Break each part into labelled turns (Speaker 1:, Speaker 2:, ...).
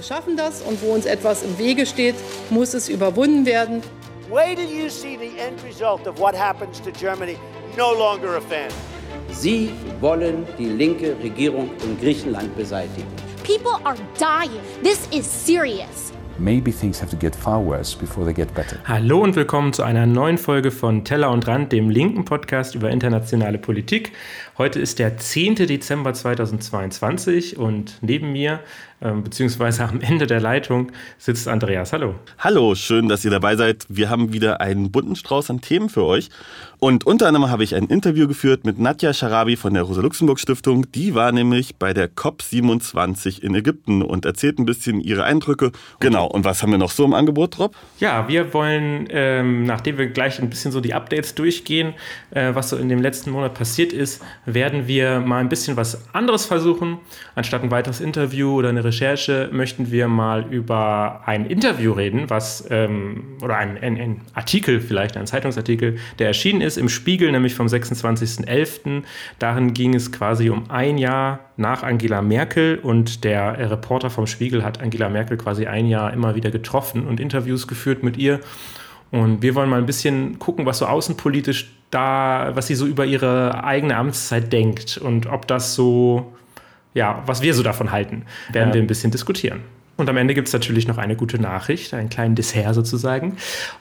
Speaker 1: Wir schaffen das und wo uns etwas im Wege steht, muss es überwunden werden.
Speaker 2: Wait till you see the end result of what happens to Germany. No longer a fan.
Speaker 3: Sie wollen die linke Regierung in Griechenland beseitigen.
Speaker 4: People are dying. This is serious.
Speaker 5: Maybe things have to get far worse before they get better.
Speaker 6: Hallo und willkommen zu einer neuen Folge von Teller und Rand, dem linken Podcast über internationale Politik. Heute ist der 10. Dezember 2022 und neben mir, beziehungsweise am Ende der Leitung, sitzt Andreas. Hallo.
Speaker 7: Hallo, schön, dass ihr dabei seid. Wir haben wieder einen bunten Strauß an Themen für euch. Und unter anderem habe ich ein Interview geführt mit Nadja Sharabi von der Rosa-Luxemburg-Stiftung. Die war nämlich bei der COP27 in Ägypten und erzählt ein bisschen ihre Eindrücke. Genau, und was haben wir noch so im Angebot, Rob?
Speaker 6: Ja, wir wollen, ähm, nachdem wir gleich ein bisschen so die Updates durchgehen, äh, was so in dem letzten Monat passiert ist, werden wir mal ein bisschen was anderes versuchen. Anstatt ein weiteres Interview oder eine Recherche möchten wir mal über ein Interview reden, was, ähm, oder ein, ein, ein Artikel vielleicht, ein Zeitungsartikel, der erschienen ist im Spiegel, nämlich vom 26.11. Darin ging es quasi um ein Jahr nach Angela Merkel und der Reporter vom Spiegel hat Angela Merkel quasi ein Jahr immer wieder getroffen und Interviews geführt mit ihr. Und wir wollen mal ein bisschen gucken, was so außenpolitisch da, was sie so über ihre eigene Amtszeit denkt und ob das so, ja, was wir so davon halten, werden ja. wir ein bisschen diskutieren. Und am Ende gibt es natürlich noch eine gute Nachricht, einen kleinen Dessert sozusagen.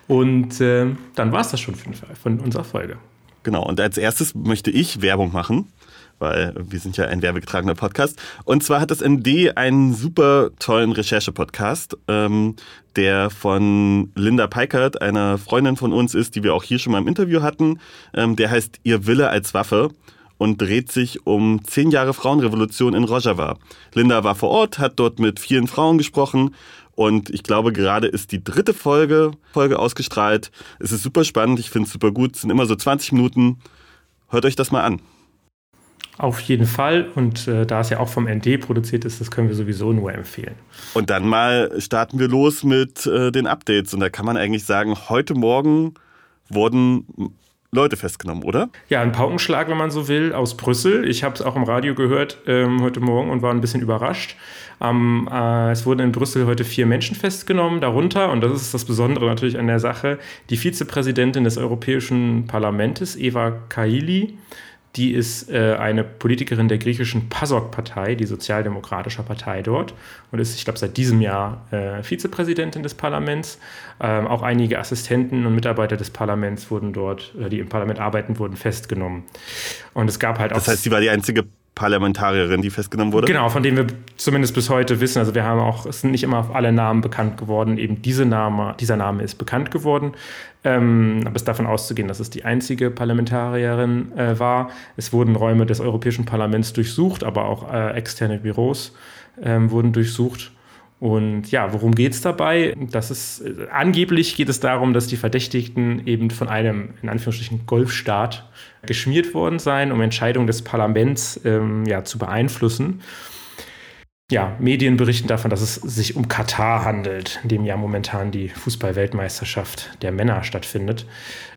Speaker 6: Und äh, dann war es das schon von, von unserer Folge.
Speaker 7: Genau, und als erstes möchte ich Werbung machen, weil wir sind ja ein werbegetragener Podcast. Und zwar hat das ND einen super tollen Recherche-Podcast, ähm, der von Linda Peikert, einer Freundin von uns ist, die wir auch hier schon mal im Interview hatten. Ähm, der heißt Ihr Wille als Waffe und dreht sich um zehn Jahre Frauenrevolution in Rojava. Linda war vor Ort, hat dort mit vielen Frauen gesprochen und ich glaube, gerade ist die dritte Folge, Folge ausgestrahlt. Es ist super spannend, ich finde es super gut. Es sind immer so 20 Minuten. Hört euch das mal an.
Speaker 6: Auf jeden Fall. Und äh, da es ja auch vom ND produziert ist, das können wir sowieso nur empfehlen.
Speaker 7: Und dann mal starten wir los mit äh, den Updates. Und da kann man eigentlich sagen, heute Morgen wurden Leute festgenommen, oder?
Speaker 6: Ja, ein Paukenschlag, wenn man so will, aus Brüssel. Ich habe es auch im Radio gehört ähm, heute Morgen und war ein bisschen überrascht. Ähm, äh, es wurden in Brüssel heute vier Menschen festgenommen, darunter, und das ist das Besondere natürlich an der Sache, die Vizepräsidentin des Europäischen Parlaments, Eva Kaili die ist äh, eine Politikerin der griechischen PASOK-Partei, die sozialdemokratische Partei dort, und ist, ich glaube, seit diesem Jahr äh, Vizepräsidentin des Parlaments. Ähm, auch einige Assistenten und Mitarbeiter des Parlaments wurden dort, äh, die im Parlament arbeiten, wurden festgenommen. Und es gab halt auch.
Speaker 7: Das heißt, sie war die einzige Parlamentarierin, die festgenommen wurde?
Speaker 6: Genau, von dem wir zumindest bis heute wissen. Also wir haben auch, es sind nicht immer alle Namen bekannt geworden. Eben diese Name, dieser Name ist bekannt geworden. Ähm, aber es ist davon auszugehen, dass es die einzige Parlamentarierin äh, war. Es wurden Räume des Europäischen Parlaments durchsucht, aber auch äh, externe Büros ähm, wurden durchsucht. Und ja, worum geht es dabei? Das ist, äh, angeblich geht es darum, dass die Verdächtigten eben von einem, in Anführungsstrichen, Golfstaat geschmiert worden seien, um Entscheidungen des Parlaments ähm, ja, zu beeinflussen. Ja, Medien berichten davon, dass es sich um Katar handelt, in dem ja momentan die Fußball-Weltmeisterschaft der Männer stattfindet.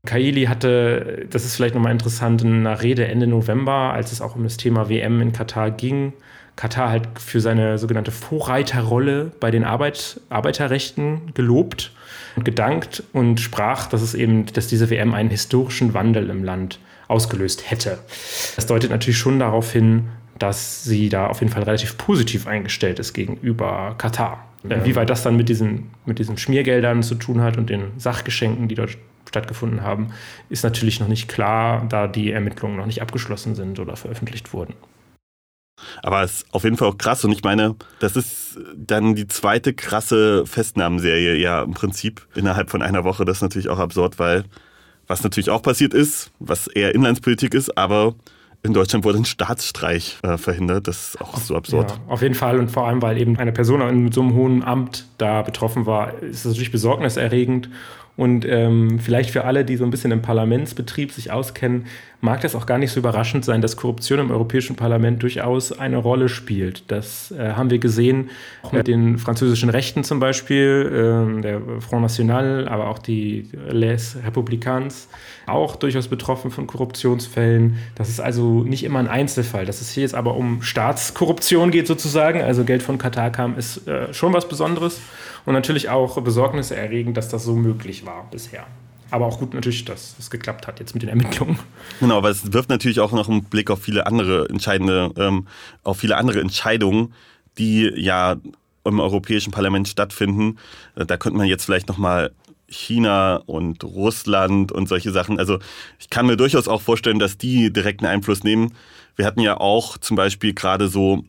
Speaker 6: Kaili hatte, das ist vielleicht nochmal interessant, in einer Rede Ende November, als es auch um das Thema WM in Katar ging, Katar halt für seine sogenannte Vorreiterrolle bei den Arbeit, Arbeiterrechten gelobt und gedankt und sprach, dass es eben, dass diese WM einen historischen Wandel im Land ausgelöst hätte. Das deutet natürlich schon darauf hin, dass sie da auf jeden Fall relativ positiv eingestellt ist gegenüber Katar. Ja. Wie weit das dann mit diesen, mit diesen Schmiergeldern zu tun hat und den Sachgeschenken, die dort stattgefunden haben, ist natürlich noch nicht klar, da die Ermittlungen noch nicht abgeschlossen sind oder veröffentlicht wurden.
Speaker 7: Aber es ist auf jeden Fall auch krass. Und ich meine, das ist dann die zweite krasse Festnahmenserie, ja, im Prinzip innerhalb von einer Woche. Das ist natürlich auch absurd, weil was natürlich auch passiert ist, was eher Inlandspolitik ist, aber in Deutschland wurde ein Staatsstreich äh, verhindert. Das ist auch so absurd. Ja,
Speaker 6: auf jeden Fall und vor allem, weil eben eine Person mit so einem hohen Amt da betroffen war, ist das natürlich besorgniserregend. Und ähm, vielleicht für alle, die so ein bisschen im Parlamentsbetrieb sich auskennen, mag das auch gar nicht so überraschend sein, dass Korruption im Europäischen Parlament durchaus eine Rolle spielt. Das äh, haben wir gesehen, auch mit den französischen Rechten zum Beispiel, äh, der Front National, aber auch die Les Républicains, auch durchaus betroffen von Korruptionsfällen. Das ist also nicht immer ein Einzelfall. Dass es hier jetzt aber um Staatskorruption geht sozusagen, also Geld von Katar kam, ist äh, schon was Besonderes und natürlich auch besorgniserregend, dass das so möglich war bisher. Aber auch gut natürlich, dass es geklappt hat jetzt mit den Ermittlungen.
Speaker 7: Genau, aber es wirft natürlich auch noch einen Blick auf viele andere entscheidende, ähm, auf viele andere Entscheidungen, die ja im Europäischen Parlament stattfinden. Äh, da könnte man jetzt vielleicht nochmal China und Russland und solche Sachen. Also ich kann mir durchaus auch vorstellen, dass die direkten Einfluss nehmen. Wir hatten ja auch zum Beispiel gerade so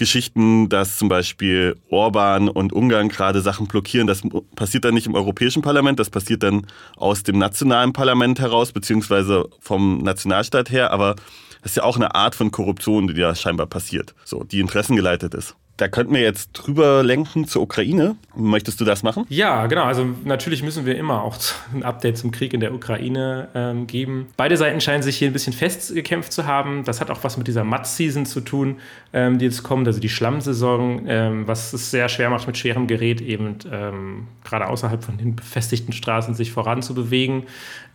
Speaker 7: Geschichten, dass zum Beispiel Orban und Ungarn gerade Sachen blockieren. Das passiert dann nicht im Europäischen Parlament, das passiert dann aus dem nationalen Parlament heraus, beziehungsweise vom Nationalstaat her. Aber das ist ja auch eine Art von Korruption, die da scheinbar passiert, so, die interessengeleitet ist. Da könnten wir jetzt drüber lenken zur Ukraine. Möchtest du das machen?
Speaker 6: Ja, genau. Also natürlich müssen wir immer auch ein Update zum Krieg in der Ukraine ähm, geben. Beide Seiten scheinen sich hier ein bisschen festgekämpft zu haben. Das hat auch was mit dieser Mud-Season zu tun, ähm, die jetzt kommt, also die Schlammsaison, ähm, was es sehr schwer macht, mit schwerem Gerät eben ähm, gerade außerhalb von den befestigten Straßen sich voranzubewegen.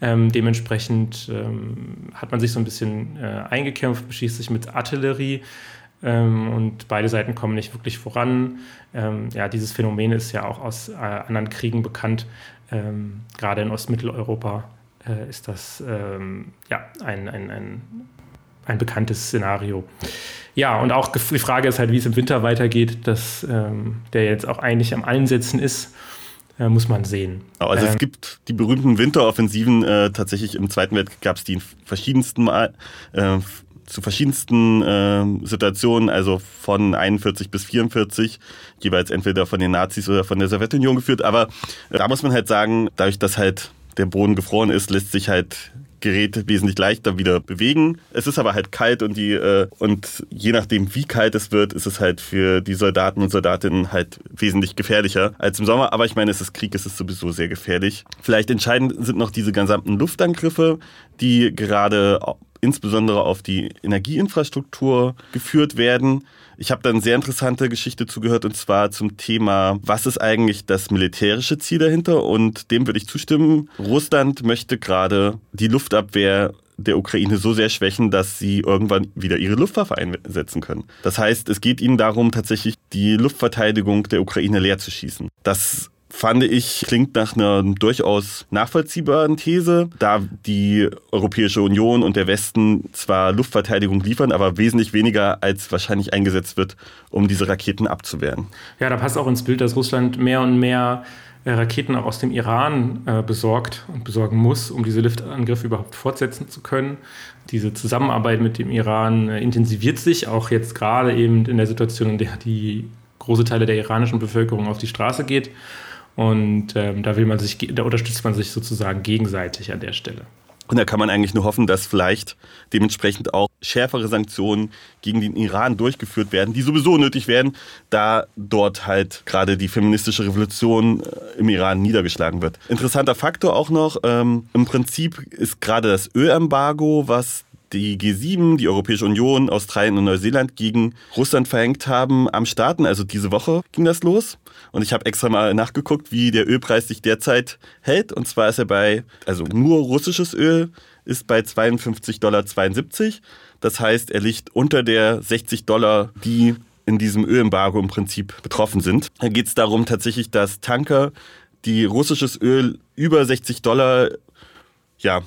Speaker 6: Ähm, dementsprechend ähm, hat man sich so ein bisschen äh, eingekämpft, beschießt sich mit Artillerie ähm, und beide Seiten kommen nicht wirklich voran. Ähm, ja, dieses Phänomen ist ja auch aus äh, anderen Kriegen bekannt. Ähm, gerade in Ostmitteleuropa äh, ist das ähm, ja, ein, ein, ein, ein bekanntes Szenario. Ja, und auch die Frage ist halt, wie es im Winter weitergeht, dass ähm, der jetzt auch eigentlich am Einsetzen ist. Äh, muss man sehen.
Speaker 7: Also es ähm, gibt die berühmten Winteroffensiven, äh, tatsächlich im Zweiten Weltkrieg gab es die in verschiedensten Mal, äh, zu verschiedensten äh, Situationen, also von 41 bis 44, jeweils entweder von den Nazis oder von der Sowjetunion geführt. Aber äh, da muss man halt sagen, dadurch, dass halt der Boden gefroren ist, lässt sich halt Gerät wesentlich leichter wieder bewegen. Es ist aber halt kalt und die äh, und je nachdem wie kalt es wird, ist es halt für die Soldaten und Soldatinnen halt wesentlich gefährlicher als im Sommer. Aber ich meine, es ist Krieg, es ist sowieso sehr gefährlich. Vielleicht entscheidend sind noch diese gesamten Luftangriffe, die gerade insbesondere auf die Energieinfrastruktur geführt werden. Ich habe da eine sehr interessante Geschichte zugehört und zwar zum Thema, was ist eigentlich das militärische Ziel dahinter? Und dem würde ich zustimmen. Russland möchte gerade die Luftabwehr der Ukraine so sehr schwächen, dass sie irgendwann wieder ihre Luftwaffe einsetzen können. Das heißt, es geht ihnen darum, tatsächlich die Luftverteidigung der Ukraine leer zu schießen. Das fand ich, klingt nach einer durchaus nachvollziehbaren These, da die Europäische Union und der Westen zwar Luftverteidigung liefern, aber wesentlich weniger als wahrscheinlich eingesetzt wird, um diese Raketen abzuwehren.
Speaker 6: Ja, da passt auch ins Bild, dass Russland mehr und mehr äh, Raketen auch aus dem Iran äh, besorgt und besorgen muss, um diese Luftangriffe überhaupt fortsetzen zu können. Diese Zusammenarbeit mit dem Iran äh, intensiviert sich, auch jetzt gerade eben in der Situation, in der die große Teile der iranischen Bevölkerung auf die Straße geht. Und ähm, da will man sich, da unterstützt man sich sozusagen gegenseitig an der Stelle.
Speaker 7: Und da kann man eigentlich nur hoffen, dass vielleicht dementsprechend auch schärfere Sanktionen gegen den Iran durchgeführt werden, die sowieso nötig werden, da dort halt gerade die feministische Revolution äh, im Iran niedergeschlagen wird. Interessanter Faktor auch noch, ähm, im Prinzip ist gerade das Ölembargo, was die G7, die Europäische Union, Australien und Neuseeland gegen Russland verhängt haben, am Starten. Also diese Woche ging das los. Und ich habe extra mal nachgeguckt, wie der Ölpreis sich derzeit hält. Und zwar ist er bei, also nur russisches Öl ist bei 52,72 Dollar. Das heißt, er liegt unter der 60 Dollar, die in diesem Ölembargo im Prinzip betroffen sind. Da geht es darum tatsächlich, dass Tanker, die russisches Öl über 60 Dollar ja,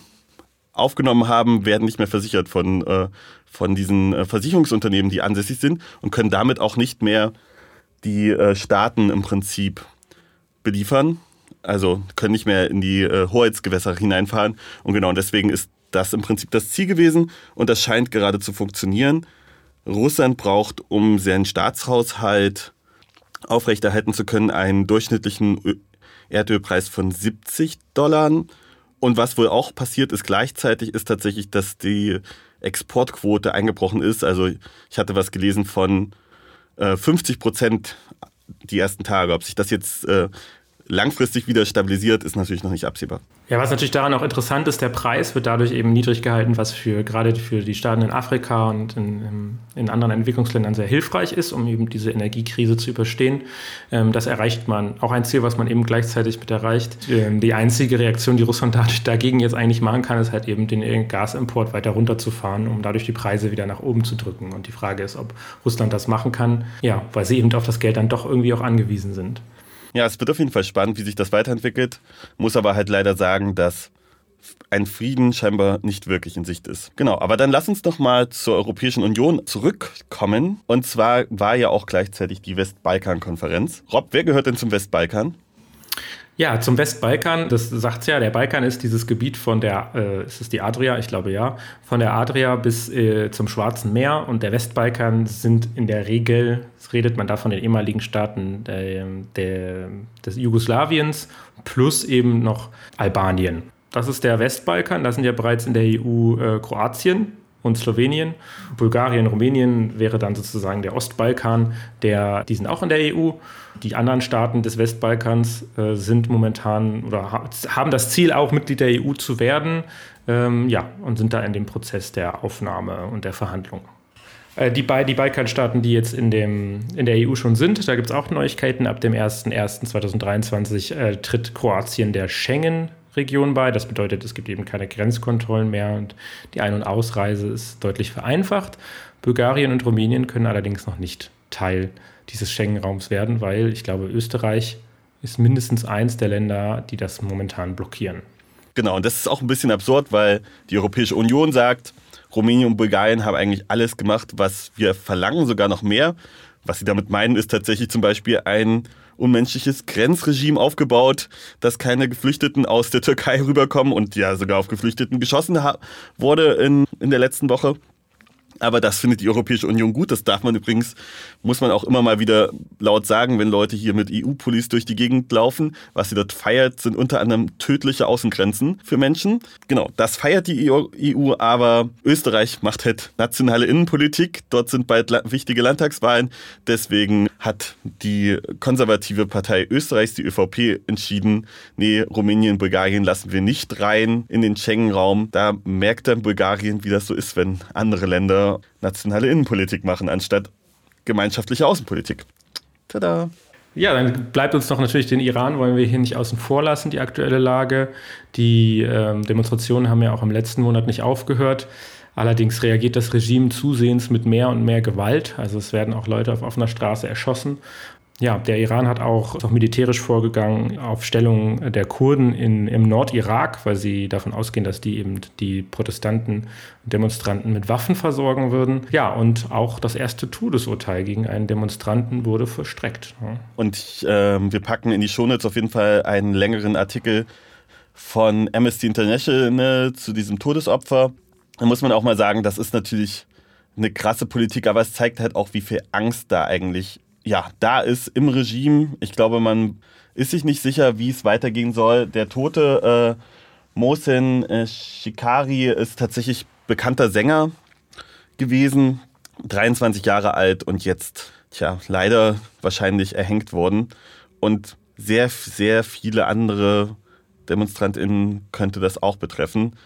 Speaker 7: aufgenommen haben, werden nicht mehr versichert von, äh, von diesen äh, Versicherungsunternehmen, die ansässig sind und können damit auch nicht mehr die äh, Staaten im Prinzip beliefern. Also können nicht mehr in die äh, Hoheitsgewässer hineinfahren. Und genau deswegen ist das im Prinzip das Ziel gewesen und das scheint gerade zu funktionieren. Russland braucht, um seinen Staatshaushalt aufrechterhalten zu können, einen durchschnittlichen Erdölpreis von 70 Dollar und was wohl auch passiert ist gleichzeitig, ist tatsächlich, dass die Exportquote eingebrochen ist. Also ich hatte was gelesen von äh, 50 Prozent die ersten Tage. Ob sich das jetzt äh, langfristig wieder stabilisiert, ist natürlich noch nicht absehbar.
Speaker 6: Ja, was natürlich daran auch interessant ist, der Preis wird dadurch eben niedrig gehalten, was für gerade für die Staaten in Afrika und in, in anderen Entwicklungsländern sehr hilfreich ist, um eben diese Energiekrise zu überstehen. Ähm, das erreicht man. Auch ein Ziel, was man eben gleichzeitig mit erreicht. Ähm, die einzige Reaktion, die Russland dadurch dagegen jetzt eigentlich machen kann, ist halt eben den Gasimport weiter runterzufahren, um dadurch die Preise wieder nach oben zu drücken. Und die Frage ist, ob Russland das machen kann, ja, weil sie eben auf das Geld dann doch irgendwie auch angewiesen sind.
Speaker 7: Ja, es wird auf jeden Fall spannend, wie sich das weiterentwickelt. Muss aber halt leider sagen, dass ein Frieden scheinbar nicht wirklich in Sicht ist. Genau, aber dann lass uns doch mal zur Europäischen Union zurückkommen. Und zwar war ja auch gleichzeitig die Westbalkan-Konferenz. Rob, wer gehört denn zum Westbalkan?
Speaker 6: Ja, zum Westbalkan, das sagt ja, der Balkan ist dieses Gebiet von der, äh, ist es die Adria? Ich glaube ja, von der Adria bis äh, zum Schwarzen Meer und der Westbalkan sind in der Regel, redet man da von den ehemaligen Staaten der, der, des Jugoslawiens plus eben noch Albanien. Das ist der Westbalkan, da sind ja bereits in der EU äh, Kroatien, und Slowenien. Bulgarien, Rumänien wäre dann sozusagen der Ostbalkan, der, die sind auch in der EU. Die anderen Staaten des Westbalkans äh, sind momentan oder ha haben das Ziel, auch Mitglied der EU zu werden. Ähm, ja, und sind da in dem Prozess der Aufnahme und der Verhandlung. Äh, die, die Balkanstaaten, die jetzt in, dem, in der EU schon sind, da gibt es auch Neuigkeiten. Ab dem 01.01.2023 äh, tritt Kroatien der Schengen Region bei. Das bedeutet, es gibt eben keine Grenzkontrollen mehr und die Ein- und Ausreise ist deutlich vereinfacht. Bulgarien und Rumänien können allerdings noch nicht Teil dieses Schengen-Raums werden, weil ich glaube, Österreich ist mindestens eins der Länder, die das momentan blockieren.
Speaker 7: Genau, und das ist auch ein bisschen absurd, weil die Europäische Union sagt, Rumänien und Bulgarien haben eigentlich alles gemacht, was wir verlangen, sogar noch mehr. Was sie damit meinen, ist tatsächlich zum Beispiel ein unmenschliches Grenzregime aufgebaut, dass keine Geflüchteten aus der Türkei rüberkommen und ja sogar auf Geflüchteten geschossen wurde in, in der letzten Woche. Aber das findet die Europäische Union gut. Das darf man übrigens, muss man auch immer mal wieder laut sagen, wenn Leute hier mit EU-Police durch die Gegend laufen. Was sie dort feiert, sind unter anderem tödliche Außengrenzen für Menschen. Genau, das feiert die EU, e aber Österreich macht halt nationale Innenpolitik. Dort sind bald wichtige Landtagswahlen. Deswegen hat die konservative Partei Österreichs, die ÖVP, entschieden, nee, Rumänien, Bulgarien lassen wir nicht rein in den Schengen-Raum. Da merkt dann Bulgarien, wie das so ist, wenn andere Länder nationale Innenpolitik machen, anstatt gemeinschaftliche Außenpolitik.
Speaker 6: Tada! Ja, dann bleibt uns noch natürlich den Iran, wollen wir hier nicht außen vor lassen, die aktuelle Lage. Die ähm, Demonstrationen haben ja auch im letzten Monat nicht aufgehört. Allerdings reagiert das Regime zusehends mit mehr und mehr Gewalt. Also es werden auch Leute auf offener Straße erschossen. Ja, der Iran hat auch, auch militärisch vorgegangen auf Stellung der Kurden in, im Nordirak, weil sie davon ausgehen, dass die eben die Protestanten und Demonstranten mit Waffen versorgen würden. Ja, und auch das erste Todesurteil gegen einen Demonstranten wurde verstreckt.
Speaker 7: Und äh, wir packen in die Shownotes auf jeden Fall einen längeren Artikel von Amnesty International zu diesem Todesopfer. Da muss man auch mal sagen, das ist natürlich eine krasse Politik, aber es zeigt halt auch, wie viel Angst da eigentlich ja, da ist im Regime, ich glaube, man ist sich nicht sicher, wie es weitergehen soll. Der tote äh, Mohsen äh, Shikari ist tatsächlich bekannter Sänger gewesen, 23 Jahre alt und jetzt, tja, leider wahrscheinlich erhängt worden. Und sehr, sehr viele andere DemonstrantInnen könnte das auch betreffen.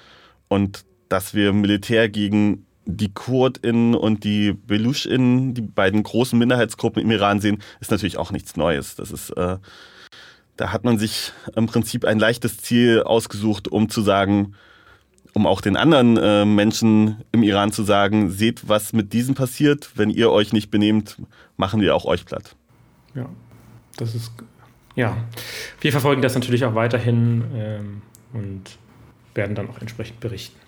Speaker 7: Und dass wir Militär gegen die KurdInnen und die BeluschInnen, die beiden großen Minderheitsgruppen im Iran sehen, ist natürlich auch nichts Neues. Das ist, äh, da hat man sich im Prinzip ein leichtes Ziel ausgesucht, um zu sagen, um auch den anderen äh, Menschen im Iran zu sagen, seht, was mit diesen passiert. Wenn ihr euch nicht benehmt, machen wir auch euch platt.
Speaker 6: Ja, das ist, ja. Wir verfolgen das natürlich auch weiterhin ähm, und werden dann auch entsprechend berichten.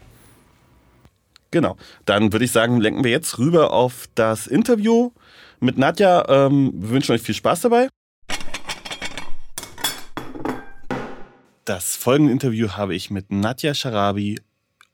Speaker 7: Genau. Dann würde ich sagen, lenken wir jetzt rüber auf das Interview mit Nadja. Ähm, wir wünschen euch viel Spaß dabei. Das folgende Interview habe ich mit Nadja Sharabi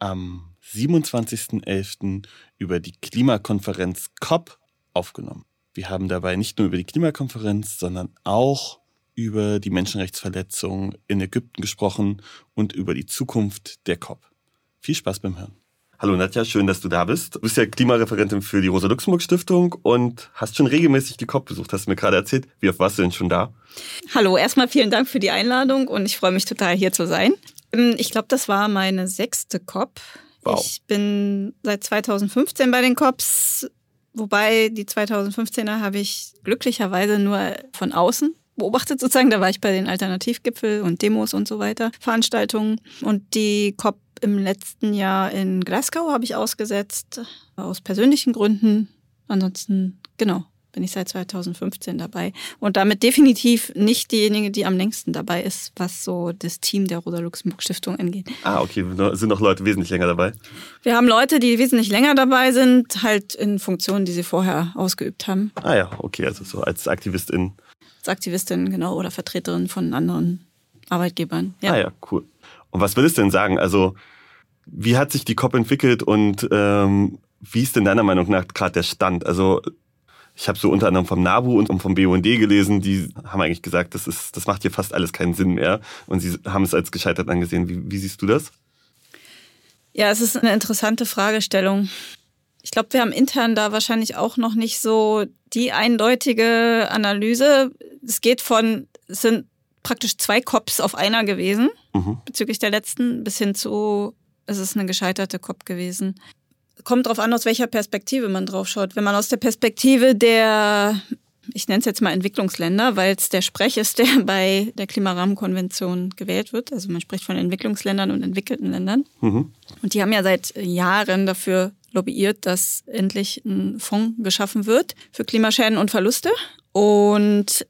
Speaker 7: am 27.11. über die Klimakonferenz COP aufgenommen. Wir haben dabei nicht nur über die Klimakonferenz, sondern auch über die Menschenrechtsverletzungen in Ägypten gesprochen und über die Zukunft der COP. Viel Spaß beim Hören. Hallo Nadja, schön, dass du da bist. Du bist ja Klimareferentin für die Rosa-Luxemburg-Stiftung und hast schon regelmäßig die COP besucht, hast du mir gerade erzählt. Wie oft warst du denn schon da?
Speaker 8: Hallo, erstmal vielen Dank für die Einladung und ich freue mich total hier zu sein. Ähm, ich glaube, das war meine sechste COP. Wow. Ich bin seit 2015 bei den COPs, wobei die 2015er habe ich glücklicherweise nur von außen beobachtet sozusagen. Da war ich bei den Alternativgipfel und Demos und so weiter, Veranstaltungen. Und die COP im letzten Jahr in Glasgow habe ich ausgesetzt, aus persönlichen Gründen. Ansonsten, genau, bin ich seit 2015 dabei. Und damit definitiv nicht diejenige, die am längsten dabei ist, was so das Team der Rosa-Luxemburg-Stiftung angeht.
Speaker 7: Ah, okay. Sind noch Leute wesentlich länger dabei?
Speaker 8: Wir haben Leute, die wesentlich länger dabei sind, halt in Funktionen, die sie vorher ausgeübt haben.
Speaker 7: Ah ja, okay. Also so als Aktivistin.
Speaker 8: Als Aktivistin, genau, oder Vertreterin von anderen Arbeitgebern.
Speaker 7: Ja. Ah ja, cool. Und was würdest du denn sagen? Also, wie hat sich die COP entwickelt und ähm, wie ist denn deiner Meinung nach gerade der Stand? Also, ich habe so unter anderem vom NABU und vom BUND gelesen, die haben eigentlich gesagt, das, ist, das macht hier fast alles keinen Sinn mehr. Und sie haben es als gescheitert angesehen. Wie, wie siehst du das?
Speaker 8: Ja, es ist eine interessante Fragestellung. Ich glaube, wir haben intern da wahrscheinlich auch noch nicht so die eindeutige Analyse. Es geht von, es sind praktisch zwei Cops auf einer gewesen, mhm. bezüglich der letzten, bis hin zu, es ist eine gescheiterte Cop gewesen. Kommt darauf an, aus welcher Perspektive man drauf schaut. Wenn man aus der Perspektive der, ich nenne es jetzt mal Entwicklungsländer, weil es der Sprech ist, der bei der Klimarahmenkonvention gewählt wird. Also man spricht von Entwicklungsländern und entwickelten Ländern. Mhm. Und die haben ja seit Jahren dafür lobbyiert, dass endlich ein Fonds geschaffen wird für Klimaschäden und Verluste. Und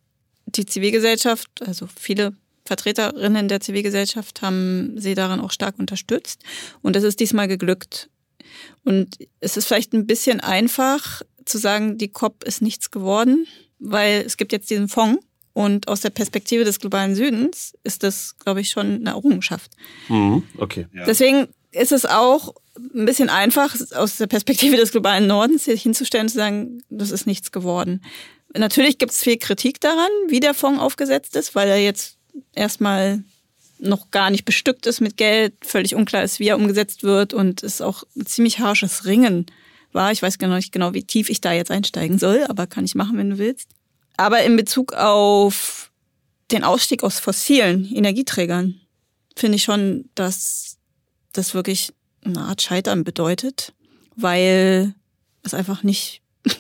Speaker 8: die Zivilgesellschaft, also viele Vertreterinnen der Zivilgesellschaft haben sie daran auch stark unterstützt. Und es ist diesmal geglückt. Und es ist vielleicht ein bisschen einfach zu sagen, die COP ist nichts geworden, weil es gibt jetzt diesen Fonds. Und aus der Perspektive des globalen Südens ist das, glaube ich, schon eine Errungenschaft.
Speaker 7: Mhm, okay.
Speaker 8: Ja. Deswegen ist es auch ein bisschen einfach, aus der Perspektive des globalen Nordens hinzustellen und zu sagen, das ist nichts geworden. Natürlich gibt es viel Kritik daran, wie der Fonds aufgesetzt ist, weil er jetzt erstmal noch gar nicht bestückt ist mit Geld, völlig unklar ist, wie er umgesetzt wird und es auch ein ziemlich harsches Ringen war. Ich weiß genau nicht genau, wie tief ich da jetzt einsteigen soll, aber kann ich machen, wenn du willst. Aber in Bezug auf den Ausstieg aus fossilen Energieträgern finde ich schon, dass das wirklich eine Art Scheitern bedeutet, weil es einfach nicht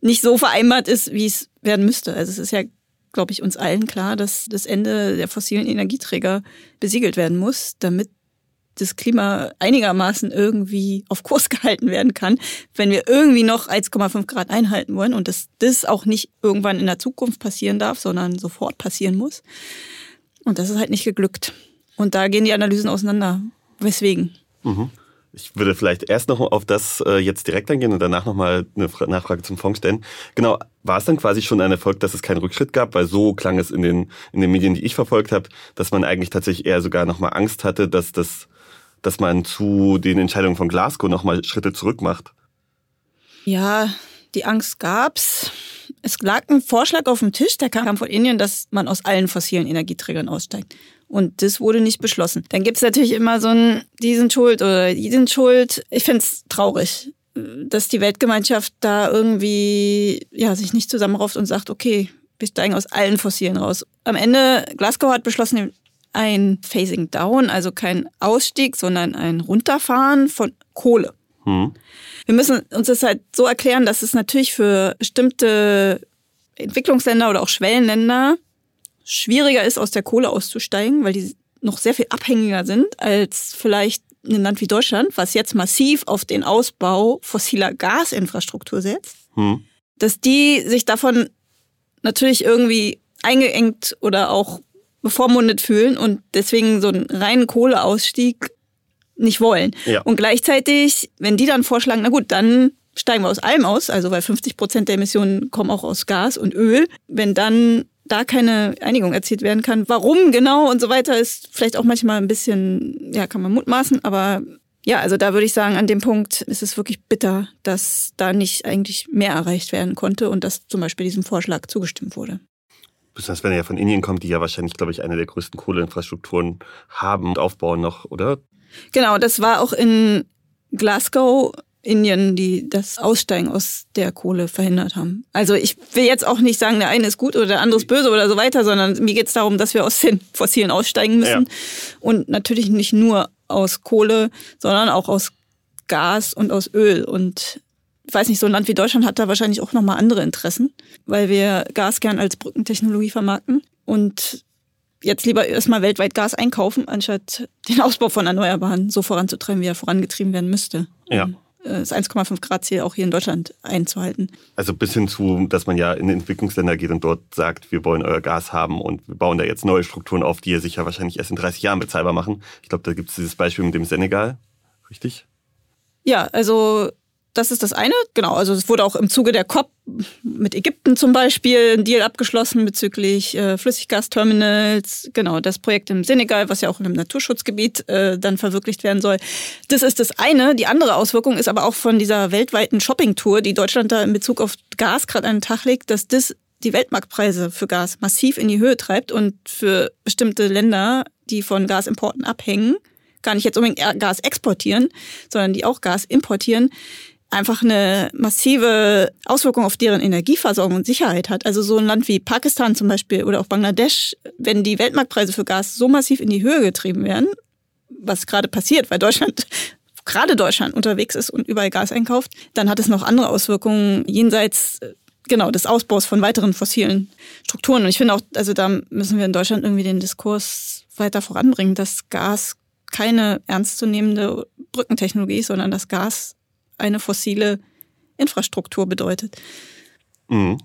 Speaker 8: nicht so vereinbart ist, wie es werden müsste. Also es ist ja, glaube ich, uns allen klar, dass das Ende der fossilen Energieträger besiegelt werden muss, damit das Klima einigermaßen irgendwie auf Kurs gehalten werden kann, wenn wir irgendwie noch 1,5 Grad einhalten wollen und dass das auch nicht irgendwann in der Zukunft passieren darf, sondern sofort passieren muss. Und das ist halt nicht geglückt. Und da gehen die Analysen auseinander. Weswegen?
Speaker 7: Mhm. Ich würde vielleicht erst noch auf das äh, jetzt direkt eingehen und danach nochmal eine Nachfrage zum Fonds stellen. Genau, war es dann quasi schon ein Erfolg, dass es keinen Rückschritt gab? Weil so klang es in den, in den Medien, die ich verfolgt habe, dass man eigentlich tatsächlich eher sogar nochmal Angst hatte, dass, das, dass man zu den Entscheidungen von Glasgow nochmal Schritte zurück macht.
Speaker 8: Ja, die Angst gab's. Es lag ein Vorschlag auf dem Tisch, der kam von Indien, dass man aus allen fossilen Energieträgern aussteigt. Und das wurde nicht beschlossen. Dann gibt es natürlich immer so ein, die sind schuld oder die sind schuld. Ich finde es traurig, dass die Weltgemeinschaft da irgendwie ja, sich nicht zusammenrauft und sagt, okay, wir steigen aus allen Fossilen raus. Am Ende, Glasgow hat beschlossen, ein Phasing Down, also kein Ausstieg, sondern ein Runterfahren von Kohle. Hm. Wir müssen uns das halt so erklären, dass es natürlich für bestimmte Entwicklungsländer oder auch Schwellenländer schwieriger ist, aus der Kohle auszusteigen, weil die noch sehr viel abhängiger sind als vielleicht ein Land wie Deutschland, was jetzt massiv auf den Ausbau fossiler Gasinfrastruktur setzt, hm. dass die sich davon natürlich irgendwie eingeengt oder auch bevormundet fühlen und deswegen so einen reinen Kohleausstieg nicht wollen. Ja. Und gleichzeitig, wenn die dann vorschlagen, na gut, dann steigen wir aus allem aus, also weil 50 Prozent der Emissionen kommen auch aus Gas und Öl, wenn dann da keine Einigung erzielt werden kann. Warum genau und so weiter ist vielleicht auch manchmal ein bisschen, ja, kann man mutmaßen, aber ja, also da würde ich sagen, an dem Punkt ist es wirklich bitter, dass da nicht eigentlich mehr erreicht werden konnte und dass zum Beispiel diesem Vorschlag zugestimmt wurde.
Speaker 7: Besonders wenn er ja von Indien kommt, die ja wahrscheinlich, glaube ich, eine der größten Kohleinfrastrukturen haben und aufbauen noch, oder?
Speaker 8: Genau, das war auch in Glasgow Indien, die das Aussteigen aus der Kohle verhindert haben. Also ich will jetzt auch nicht sagen, der eine ist gut oder der andere ist böse oder so weiter, sondern mir geht es darum, dass wir aus den Fossilen aussteigen müssen. Ja. Und natürlich nicht nur aus Kohle, sondern auch aus Gas und aus Öl. Und ich weiß nicht, so ein Land wie Deutschland hat da wahrscheinlich auch nochmal andere Interessen, weil wir Gas gern als Brückentechnologie vermarkten. Und jetzt lieber erstmal weltweit Gas einkaufen, anstatt den Ausbau von Erneuerbaren so voranzutreiben, wie er vorangetrieben werden müsste.
Speaker 7: Ja.
Speaker 8: Äh, das 1,5 Grad Ziel auch hier in Deutschland einzuhalten.
Speaker 7: Also bis hin zu, dass man ja in Entwicklungsländer geht und dort sagt, wir wollen euer Gas haben und wir bauen da jetzt neue Strukturen auf, die ihr sicher wahrscheinlich erst in 30 Jahren bezahlbar machen. Ich glaube, da gibt es dieses Beispiel mit dem Senegal, richtig?
Speaker 8: Ja, also das ist das eine. Genau, also es wurde auch im Zuge der COP mit Ägypten zum Beispiel ein Deal abgeschlossen bezüglich äh, Flüssiggasterminals. Genau, das Projekt im Senegal, was ja auch in einem Naturschutzgebiet äh, dann verwirklicht werden soll. Das ist das eine. Die andere Auswirkung ist aber auch von dieser weltweiten Shoppingtour, die Deutschland da in Bezug auf Gas gerade an den Tag legt, dass das die Weltmarktpreise für Gas massiv in die Höhe treibt und für bestimmte Länder, die von Gasimporten abhängen, gar nicht jetzt unbedingt Gas exportieren, sondern die auch Gas importieren, einfach eine massive Auswirkung auf deren Energieversorgung und Sicherheit hat. Also so ein Land wie Pakistan zum Beispiel oder auch Bangladesch, wenn die Weltmarktpreise für Gas so massiv in die Höhe getrieben werden, was gerade passiert, weil Deutschland gerade Deutschland unterwegs ist und überall Gas einkauft, dann hat es noch andere Auswirkungen jenseits genau des Ausbaus von weiteren fossilen Strukturen. Und ich finde auch, also da müssen wir in Deutschland irgendwie den Diskurs weiter voranbringen, dass Gas keine ernstzunehmende Brückentechnologie ist, sondern dass Gas eine fossile Infrastruktur bedeutet.
Speaker 7: Mhm.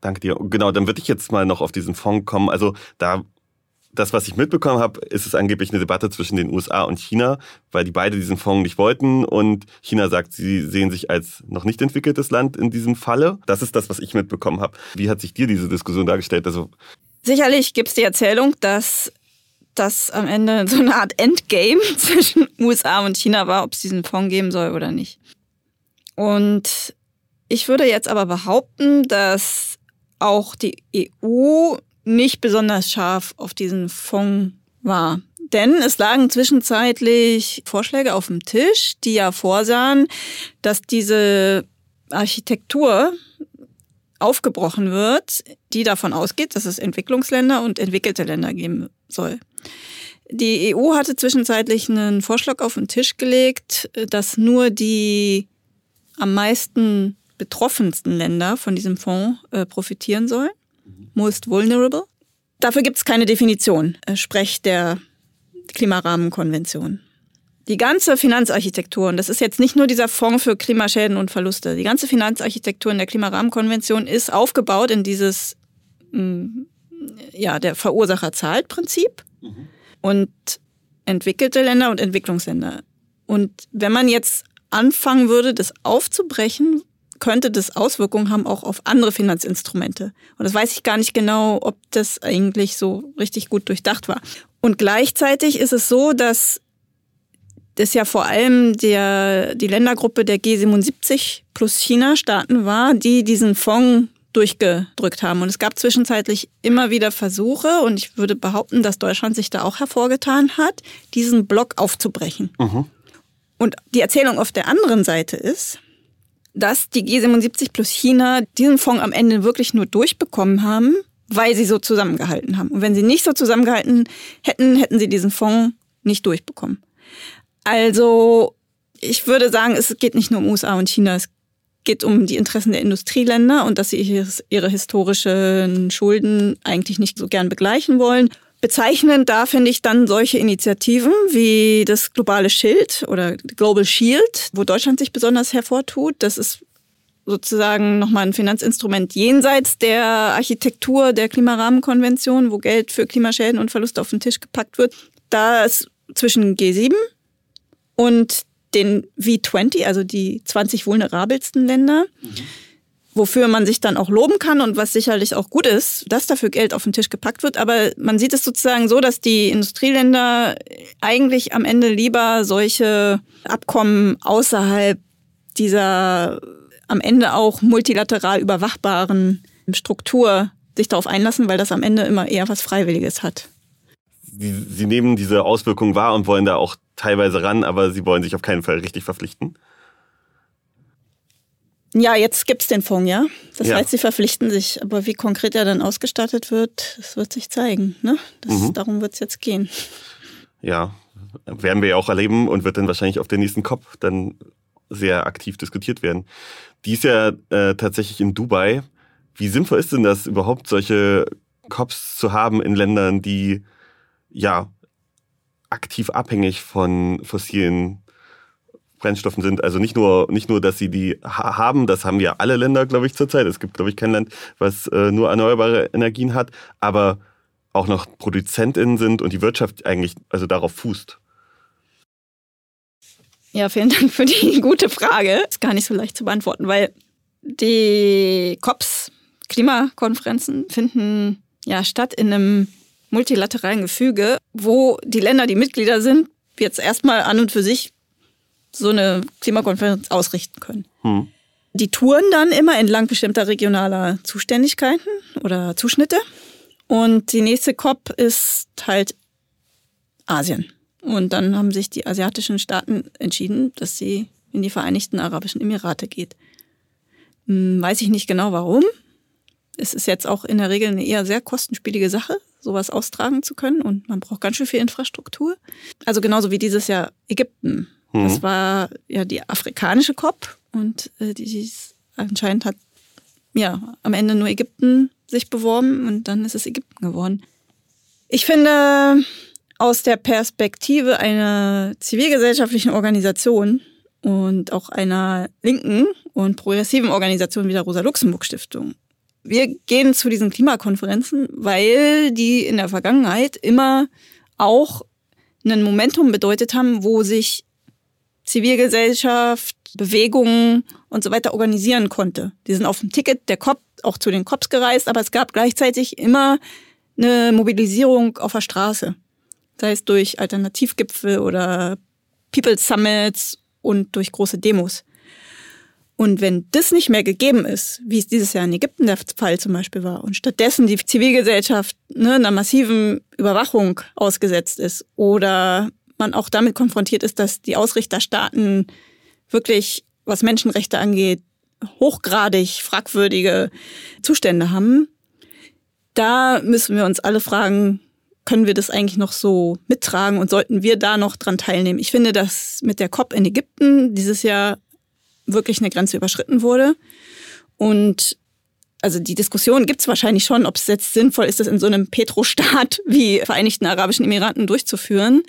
Speaker 7: Danke dir. Genau, dann würde ich jetzt mal noch auf diesen Fonds kommen. Also da das, was ich mitbekommen habe, ist es angeblich eine Debatte zwischen den USA und China, weil die beide diesen Fonds nicht wollten und China sagt, sie sehen sich als noch nicht entwickeltes Land in diesem Falle. Das ist das, was ich mitbekommen habe. Wie hat sich dir diese Diskussion dargestellt? Also
Speaker 8: Sicherlich gibt es die Erzählung, dass das am Ende so eine Art Endgame zwischen USA und China war, ob es diesen Fonds geben soll oder nicht. Und ich würde jetzt aber behaupten, dass auch die EU nicht besonders scharf auf diesen Fonds war. Denn es lagen zwischenzeitlich Vorschläge auf dem Tisch, die ja vorsahen, dass diese Architektur aufgebrochen wird, die davon ausgeht, dass es Entwicklungsländer und entwickelte Länder geben soll. Die EU hatte zwischenzeitlich einen Vorschlag auf den Tisch gelegt, dass nur die am meisten betroffensten Länder von diesem Fonds äh, profitieren sollen. Most vulnerable. Dafür gibt es keine Definition, äh, sprech der Klimarahmenkonvention. Die ganze Finanzarchitektur, und das ist jetzt nicht nur dieser Fonds für Klimaschäden und Verluste, die ganze Finanzarchitektur in der Klimarahmenkonvention ist aufgebaut in dieses, mm, ja, der Verursacher zahlt Prinzip mhm. und entwickelte Länder und Entwicklungsländer. Und wenn man jetzt anfangen würde, das aufzubrechen, könnte das Auswirkungen haben auch auf andere Finanzinstrumente. Und das weiß ich gar nicht genau, ob das eigentlich so richtig gut durchdacht war. Und gleichzeitig ist es so, dass das ja vor allem der, die Ländergruppe der G77 plus China-Staaten war, die diesen Fonds durchgedrückt haben. Und es gab zwischenzeitlich immer wieder Versuche, und ich würde behaupten, dass Deutschland sich da auch hervorgetan hat, diesen Block aufzubrechen. Mhm. Und die Erzählung auf der anderen Seite ist, dass die G77 plus China diesen Fonds am Ende wirklich nur durchbekommen haben, weil sie so zusammengehalten haben. Und wenn sie nicht so zusammengehalten hätten, hätten sie diesen Fonds nicht durchbekommen. Also ich würde sagen, es geht nicht nur um USA und China, es geht um die Interessen der Industrieländer und dass sie ihre historischen Schulden eigentlich nicht so gern begleichen wollen. Bezeichnend da finde ich dann solche Initiativen wie das globale Schild oder Global Shield, wo Deutschland sich besonders hervortut. Das ist sozusagen nochmal ein Finanzinstrument jenseits der Architektur der Klimarahmenkonvention, wo Geld für Klimaschäden und Verluste auf den Tisch gepackt wird. Da ist zwischen G7 und den V20, also die 20 vulnerabelsten Länder, wofür man sich dann auch loben kann und was sicherlich auch gut ist, dass dafür Geld auf den Tisch gepackt wird. Aber man sieht es sozusagen so, dass die Industrieländer eigentlich am Ende lieber solche Abkommen außerhalb dieser am Ende auch multilateral überwachbaren Struktur sich darauf einlassen, weil das am Ende immer eher was Freiwilliges hat.
Speaker 7: Sie, Sie nehmen diese Auswirkungen wahr und wollen da auch teilweise ran, aber sie wollen sich auf keinen Fall richtig verpflichten.
Speaker 8: Ja, jetzt gibt's den Fonds, ja. Das
Speaker 7: Ja.
Speaker 8: heißt, sie verpflichten sich. Aber wie konkret er dann ausgestattet wird, das wird sich zeigen. Ne? Das,
Speaker 7: Mhm.
Speaker 8: Darum wird's jetzt gehen.
Speaker 7: Ja, werden wir ja auch erleben und wird dann wahrscheinlich auf der nächsten COP dann sehr aktiv diskutiert werden. Die ist ja äh, tatsächlich in Dubai. Wie sinnvoll ist denn das überhaupt, solche COPs zu haben in Ländern, die ja aktiv abhängig von fossilen Brennstoffen sind. Also nicht nur, nicht nur, dass sie die ha haben, das haben ja alle Länder, glaube ich, zurzeit. Es gibt, glaube ich, kein Land, was äh, nur erneuerbare Energien hat, aber auch noch ProduzentInnen sind und die Wirtschaft eigentlich also darauf fußt.
Speaker 8: Ja, vielen Dank für die gute Frage. Ist gar nicht so leicht zu beantworten, weil die COPs, Klimakonferenzen, finden ja statt in einem multilateralen Gefüge, wo die Länder, die Mitglieder sind, jetzt erstmal an und für sich so eine Klimakonferenz ausrichten können.
Speaker 7: Hm.
Speaker 8: Die touren dann immer entlang bestimmter regionaler Zuständigkeiten oder Zuschnitte. Und die nächste COP ist halt Asien. Und dann haben sich die asiatischen Staaten entschieden, dass sie in die Vereinigten Arabischen Emirate geht. Hm, Weiß ich nicht genau warum. Es ist jetzt auch in der Regel eine eher sehr kostenspielige Sache, sowas austragen zu können. Und man braucht ganz schön viel Infrastruktur. Also genauso wie dieses Jahr Ägypten.
Speaker 7: Mhm.
Speaker 8: Das war ja die afrikanische COP. Und äh, die ist, anscheinend hat ja am Ende nur Ägypten sich beworben und dann ist es Ägypten geworden. Ich finde, aus der Perspektive einer zivilgesellschaftlichen Organisation und auch einer linken und progressiven Organisation wie der Rosa-Luxemburg-Stiftung. Wir gehen zu diesen Klimakonferenzen, weil die in der Vergangenheit immer auch ein Momentum bedeutet haben, wo sich Zivilgesellschaft, Bewegungen und so weiter organisieren konnte. Die sind auf dem Ticket der COP auch zu den COPs gereist, aber es gab gleichzeitig immer eine Mobilisierung auf der Straße. Sei es durch Alternativgipfel oder People Summits und durch große Demos. Und wenn das nicht mehr gegeben ist, wie es dieses Jahr in Ägypten der Fall zum Beispiel war, und stattdessen die Zivilgesellschaft ne, einer massiven Überwachung ausgesetzt ist oder man auch damit konfrontiert ist, dass die Ausrichterstaaten wirklich, was Menschenrechte angeht, hochgradig fragwürdige Zustände haben, da müssen wir uns alle fragen, können wir das eigentlich noch so mittragen und sollten wir da noch dran teilnehmen? Ich finde, dass mit der COP in Ägypten dieses Jahr wirklich eine Grenze überschritten wurde. Und also die Diskussion gibt es wahrscheinlich schon, ob es jetzt sinnvoll ist, das in so einem Petrostaat wie Vereinigten Arabischen Emiraten durchzuführen.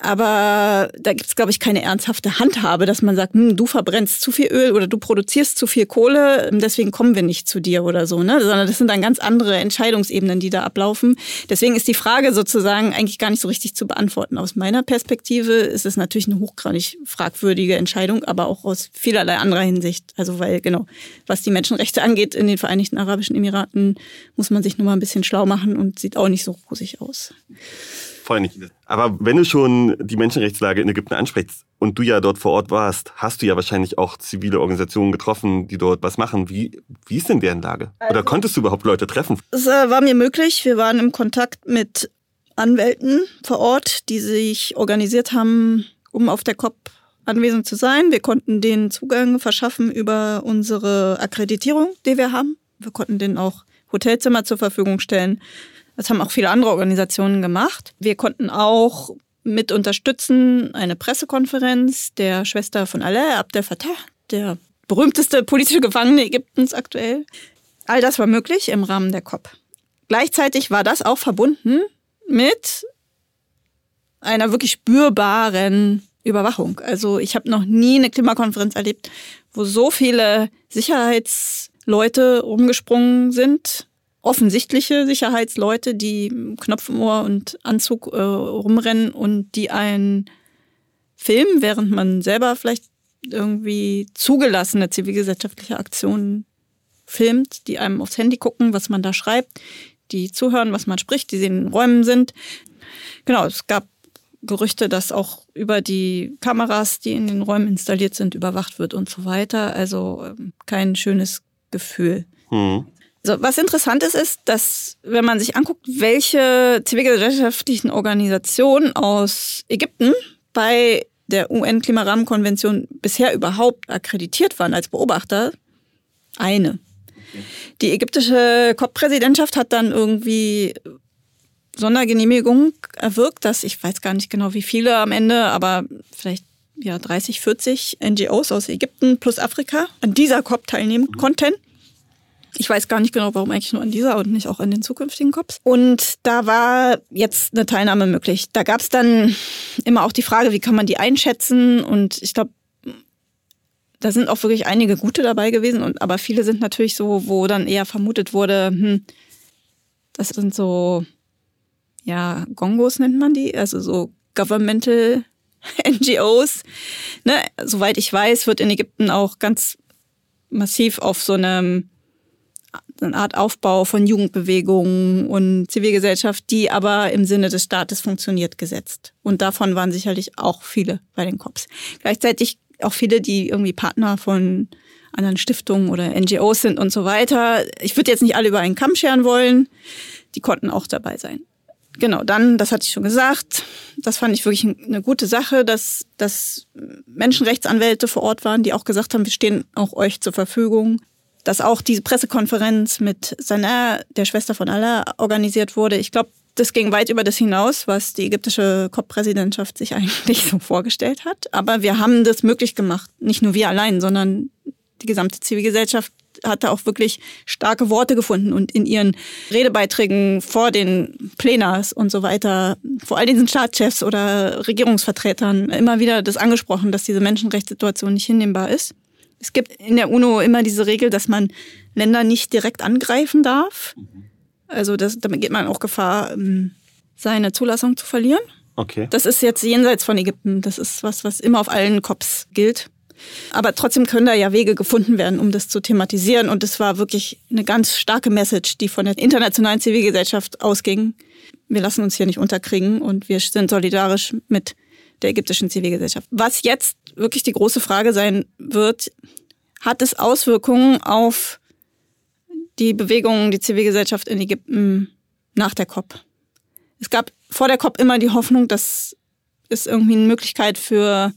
Speaker 8: Aber da gibt es, glaube ich, keine ernsthafte Handhabe, dass man sagt, hm, du verbrennst zu viel Öl oder du produzierst zu viel Kohle, deswegen kommen wir nicht zu dir oder so, ne? Sondern das sind dann ganz andere Entscheidungsebenen, die da ablaufen. Deswegen ist die Frage sozusagen eigentlich gar nicht so richtig zu beantworten. Aus meiner Perspektive ist es natürlich eine hochgradig fragwürdige Entscheidung, aber auch aus vielerlei anderer Hinsicht. Also weil, genau, was die Menschenrechte angeht in den Vereinigten Arabischen Emiraten, muss man sich nur mal ein bisschen schlau machen und sieht auch nicht so rosig aus.
Speaker 7: Voll nicht. Aber wenn du schon die Menschenrechtslage in Ägypten ansprichst und du ja dort vor Ort warst, hast du ja wahrscheinlich auch zivile Organisationen getroffen, die dort was machen. Wie, wie ist denn deren Lage? Oder konntest du überhaupt Leute treffen?
Speaker 8: Es äh, war mir möglich. Wir waren im Kontakt mit Anwälten vor Ort, die sich organisiert haben, um auf der COP anwesend zu sein. Wir konnten denen Zugang verschaffen über unsere Akkreditierung, die wir haben. Wir konnten denen auch Hotelzimmer zur Verfügung stellen. Das haben auch viele andere Organisationen gemacht. Wir konnten auch mit unterstützen eine Pressekonferenz der Schwester von Allah, Abdel Fattah, der berühmteste politische Gefangene Ägyptens aktuell. All das war möglich im Rahmen der COP. Gleichzeitig war das auch verbunden mit einer wirklich spürbaren Überwachung. Also ich habe noch nie eine Klimakonferenz erlebt, wo so viele Sicherheitsleute rumgesprungen sind. Offensichtliche Sicherheitsleute, die Knopf im Ohr und Anzug äh, rumrennen und die einen filmen, während man selber vielleicht irgendwie zugelassene zivilgesellschaftliche Aktionen filmt, die einem aufs Handy gucken, was man da schreibt, die zuhören, was man spricht, die in den Räumen sind. Genau, es gab Gerüchte, dass auch über die Kameras, die in den Räumen installiert sind, überwacht wird und so weiter. Also ähm, kein schönes Gefühl.
Speaker 7: Hm.
Speaker 8: So, was interessant ist, ist, dass wenn man sich anguckt, welche zivilgesellschaftlichen Organisationen aus Ägypten bei der UN-Klimarahmenkonvention bisher überhaupt akkreditiert waren als Beobachter, eine. Die ägyptische COP-Präsidentschaft hat dann irgendwie Sondergenehmigung erwirkt, dass ich weiß gar nicht genau wie viele am Ende, aber vielleicht ja 30, 40 NGOs aus Ägypten plus Afrika an dieser COP teilnehmen konnten. Ich weiß gar nicht genau, warum eigentlich nur an dieser und nicht auch an den zukünftigen COPs. Und da war jetzt eine Teilnahme möglich. Da gab es dann immer auch die Frage, wie kann man die einschätzen? Und ich glaube, da sind auch wirklich einige gute dabei gewesen, und, aber viele sind natürlich so, wo dann eher vermutet wurde, hm, das sind so, ja, Gongos nennt man die, also so governmental NGOs. Ne? Soweit ich weiß, wird in Ägypten auch ganz massiv auf so einem eine Art Aufbau von Jugendbewegungen und Zivilgesellschaft, die aber im Sinne des Staates funktioniert, gesetzt. Und davon waren sicherlich auch viele bei den Cops. Gleichzeitig auch viele, die irgendwie Partner von anderen Stiftungen oder NGOs sind und so weiter. Ich würde jetzt nicht alle über einen Kamm scheren wollen. Die konnten auch dabei sein. Genau, dann, das hatte ich schon gesagt, das fand ich wirklich eine gute Sache, dass, dass Menschenrechtsanwälte vor Ort waren, die auch gesagt haben, wir stehen auch euch zur Verfügung. Dass auch diese Pressekonferenz mit Sanaa, der Schwester von Allah, organisiert wurde. Ich glaube, das ging weit über das hinaus, was die ägyptische COP-Präsidentschaft sich eigentlich so vorgestellt hat. Aber wir haben das möglich gemacht. Nicht nur wir allein, sondern die gesamte Zivilgesellschaft hat da auch wirklich starke Worte gefunden und in ihren Redebeiträgen vor den Plenars und so weiter, vor all diesen Staatschefs oder Regierungsvertretern immer wieder das angesprochen, dass diese Menschenrechtssituation nicht hinnehmbar ist. Es gibt in der UNO immer diese Regel, dass man Länder nicht direkt angreifen darf. Also das, damit geht man auch Gefahr, ähm, seine Zulassung zu verlieren.
Speaker 7: Okay.
Speaker 8: Das ist jetzt jenseits von Ägypten. Das ist was, was immer auf allen COPs gilt. Aber trotzdem können da ja Wege gefunden werden, um das zu thematisieren. Und es war wirklich eine ganz starke Message, die von der internationalen Zivilgesellschaft ausging. Wir lassen uns hier nicht unterkriegen und wir sind solidarisch mit der ägyptischen Zivilgesellschaft. Was jetzt wirklich die große Frage sein wird, hat es Auswirkungen auf die Bewegungen, die Zivilgesellschaft in Ägypten nach der COP? Es gab vor der COP immer die Hoffnung, dass es irgendwie eine Möglichkeit für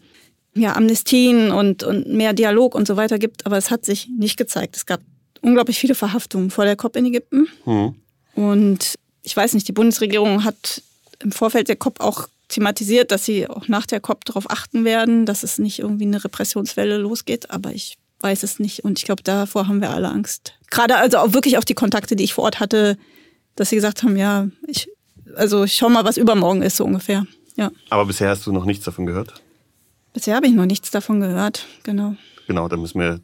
Speaker 8: ja, Amnestien und, und mehr Dialog und so weiter gibt, aber es hat sich nicht gezeigt. Es gab unglaublich viele Verhaftungen vor der COP in Ägypten. Mhm. Und ich weiß nicht, die Bundesregierung hat im Vorfeld der COP auch thematisiert, dass sie auch nach der COP darauf achten werden, dass es nicht irgendwie eine Repressionswelle losgeht, aber ich weiß es nicht und ich glaube, davor haben wir alle Angst. Gerade also auch wirklich auch die Kontakte, die ich vor Ort hatte, dass sie gesagt haben, ja, ich, also ich schau mal, was übermorgen ist, so ungefähr. Ja.
Speaker 7: Aber bisher hast du noch nichts davon gehört?
Speaker 8: Bisher habe ich noch nichts davon gehört, genau.
Speaker 7: Genau, da müssen wir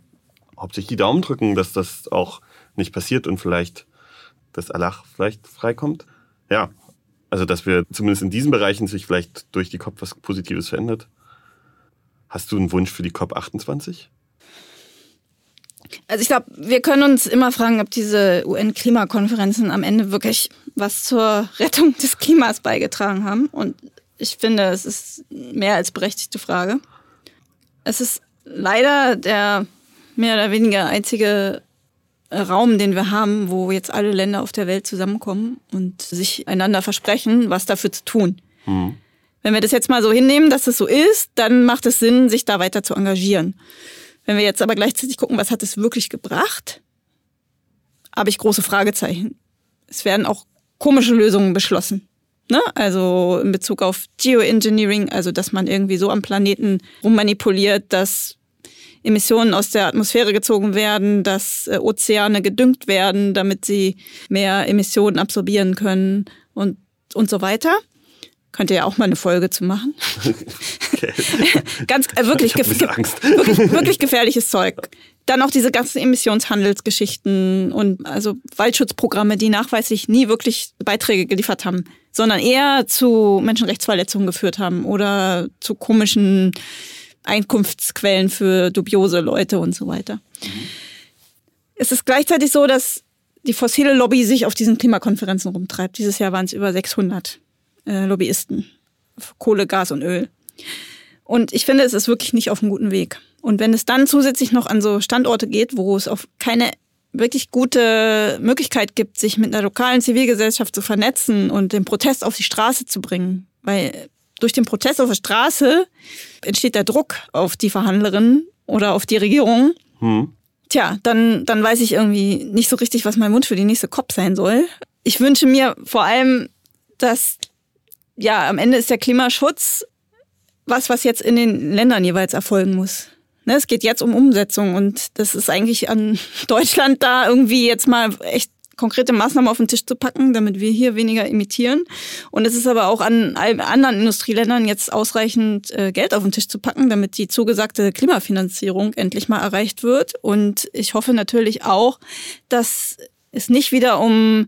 Speaker 7: hauptsächlich die Daumen drücken, dass das auch nicht passiert und vielleicht, dass Allah vielleicht freikommt. Ja, also dass wir zumindest in diesen Bereichen sich vielleicht durch die COP was Positives verändert. Hast du einen Wunsch für die COP 28?
Speaker 8: Also ich glaube, wir können uns immer fragen, ob diese UN-Klimakonferenzen am Ende wirklich was zur Rettung des Klimas beigetragen haben. Und ich finde, es ist mehr als berechtigte Frage. Es ist leider der mehr oder weniger einzige Raum, den wir haben, wo jetzt alle Länder auf der Welt zusammenkommen und sich einander versprechen, was dafür zu tun. Mhm. Wenn wir das jetzt mal so hinnehmen, dass es so ist, dann macht es Sinn, sich da weiter zu engagieren. Wenn wir jetzt aber gleichzeitig gucken, was hat es wirklich gebracht, habe ich große Fragezeichen. Es werden auch komische Lösungen beschlossen. Ne? Also in Bezug auf Geoengineering, also dass man irgendwie so am Planeten rummanipuliert, dass Emissionen aus der Atmosphäre gezogen werden, dass äh, Ozeane gedüngt werden, damit sie mehr Emissionen absorbieren können und, und so weiter. Könnt ihr ja auch mal eine Folge zu machen. Okay. Ganz äh, wirklich, gef wirklich, wirklich gefährliches Zeug. Dann auch diese ganzen Emissionshandelsgeschichten und also Waldschutzprogramme, die nachweislich nie wirklich Beiträge geliefert haben, sondern eher zu Menschenrechtsverletzungen geführt haben oder zu komischen Einkunftsquellen für dubiose Leute und so weiter. Mhm. Es ist gleichzeitig so, dass die fossile Lobby sich auf diesen Klimakonferenzen rumtreibt. Dieses Jahr waren es über 600 äh, Lobbyisten. Kohle, Gas und Öl. Und ich finde, es ist wirklich nicht auf einem guten Weg. Und wenn es dann zusätzlich noch an so Standorte geht, wo es auf keine wirklich gute Möglichkeit gibt, sich mit einer lokalen Zivilgesellschaft zu vernetzen und den Protest auf die Straße zu bringen, weil durch den Protest auf der Straße entsteht der Druck auf die Verhandlerinnen oder auf die Regierung. Hm. Tja, dann, dann weiß ich irgendwie nicht so richtig, was mein Wunsch für die nächste COP sein soll. Ich wünsche mir vor allem, dass ja, am Ende ist der Klimaschutz was, was jetzt in den Ländern jeweils erfolgen muss. Ne, es geht jetzt um Umsetzung und das ist eigentlich an Deutschland da irgendwie jetzt mal echt konkrete Maßnahmen auf den Tisch zu packen, damit wir hier weniger imitieren. Und es ist aber auch an anderen Industrieländern jetzt ausreichend äh, Geld auf den Tisch zu packen, damit die zugesagte Klimafinanzierung endlich mal erreicht wird. Und ich hoffe natürlich auch, dass es nicht wieder um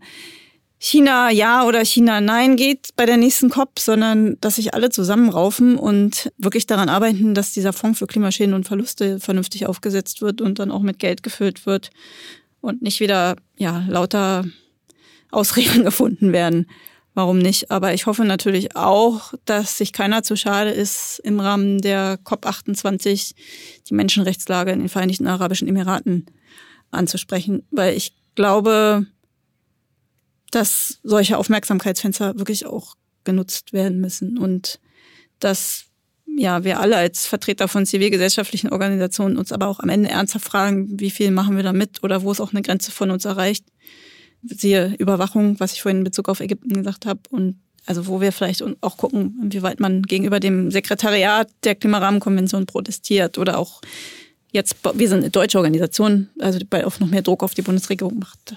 Speaker 8: China ja oder China nein geht bei der nächsten COP, sondern dass sich alle zusammenraufen und wirklich daran arbeiten, dass dieser Fonds für Klimaschäden und Verluste vernünftig aufgesetzt wird und dann auch mit Geld gefüllt wird und nicht wieder ja lauter Ausreden gefunden werden. Warum nicht? Aber ich hoffe natürlich auch, dass sich keiner zu schade ist, im Rahmen der COP28 die Menschenrechtslage in den Vereinigten Arabischen Emiraten anzusprechen, weil ich glaube, dass solche Aufmerksamkeitsfenster wirklich auch genutzt werden müssen und dass ja, wir alle als Vertreter von zivilgesellschaftlichen Organisationen uns aber auch am Ende ernsthaft fragen, wie viel machen wir da mit oder wo ist auch eine Grenze von uns erreicht. Siehe Überwachung, was ich vorhin in Bezug auf Ägypten gesagt habe und also wo wir vielleicht auch gucken, inwieweit man gegenüber dem Sekretariat der Klimarahmenkonvention protestiert oder auch jetzt, wir sind eine deutsche Organisation, also bei auch noch mehr Druck auf die Bundesregierung macht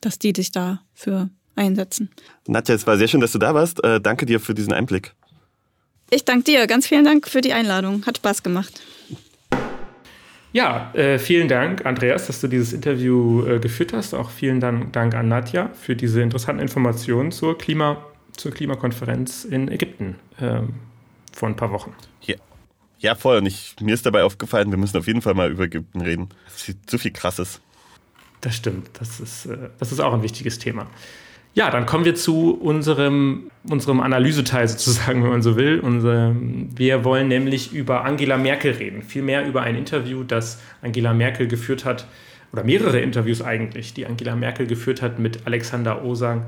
Speaker 8: dass die sich dafür einsetzen.
Speaker 7: Nadja, es war sehr schön, dass du da warst. Äh, danke dir für diesen Einblick.
Speaker 8: Ich danke dir. Ganz vielen Dank für die Einladung. Hat Spaß gemacht.
Speaker 6: Ja, äh, vielen Dank, Andreas, dass du dieses Interview äh, geführt hast. Auch vielen Dank, Dank an Nadja für diese interessanten Informationen zur, Klima, zur Klimakonferenz in Ägypten ähm, vor ein paar Wochen.
Speaker 7: Ja. Ja, voll. Und ich, mir ist dabei aufgefallen, wir müssen auf jeden Fall mal über Ägypten reden. Es ist so viel Krasses.
Speaker 6: Das stimmt, das ist, äh, das ist auch ein wichtiges Thema. Ja, dann kommen wir zu unserem, unserem Analyseteil sozusagen, wenn man so will. Unser, wir wollen nämlich über Angela Merkel reden, vielmehr über ein Interview, das Angela Merkel geführt hat, oder mehrere Interviews eigentlich, die Angela Merkel geführt hat mit Alexander Osang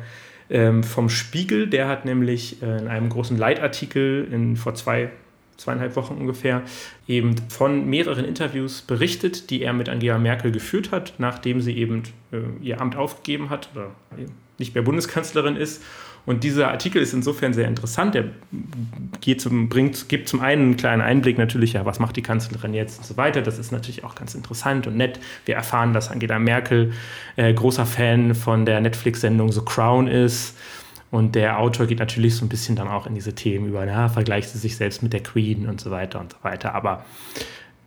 Speaker 6: ähm, vom Spiegel. Der hat nämlich äh, in einem großen Leitartikel in, vor zwei zweieinhalb Wochen ungefähr, eben von mehreren Interviews berichtet, die er mit Angela Merkel geführt hat, nachdem sie eben äh, ihr Amt aufgegeben hat oder nicht mehr Bundeskanzlerin ist. Und dieser Artikel ist insofern sehr interessant. Er geht zum, bringt, gibt zum einen einen kleinen Einblick natürlich, ja, was macht die Kanzlerin jetzt und so weiter. Das ist natürlich auch ganz interessant und nett. Wir erfahren, dass Angela Merkel äh, großer Fan von der Netflix-Sendung The Crown ist und der Autor geht natürlich so ein bisschen dann auch in diese Themen über, na, vergleicht sie sich selbst mit der Queen und so weiter und so weiter. Aber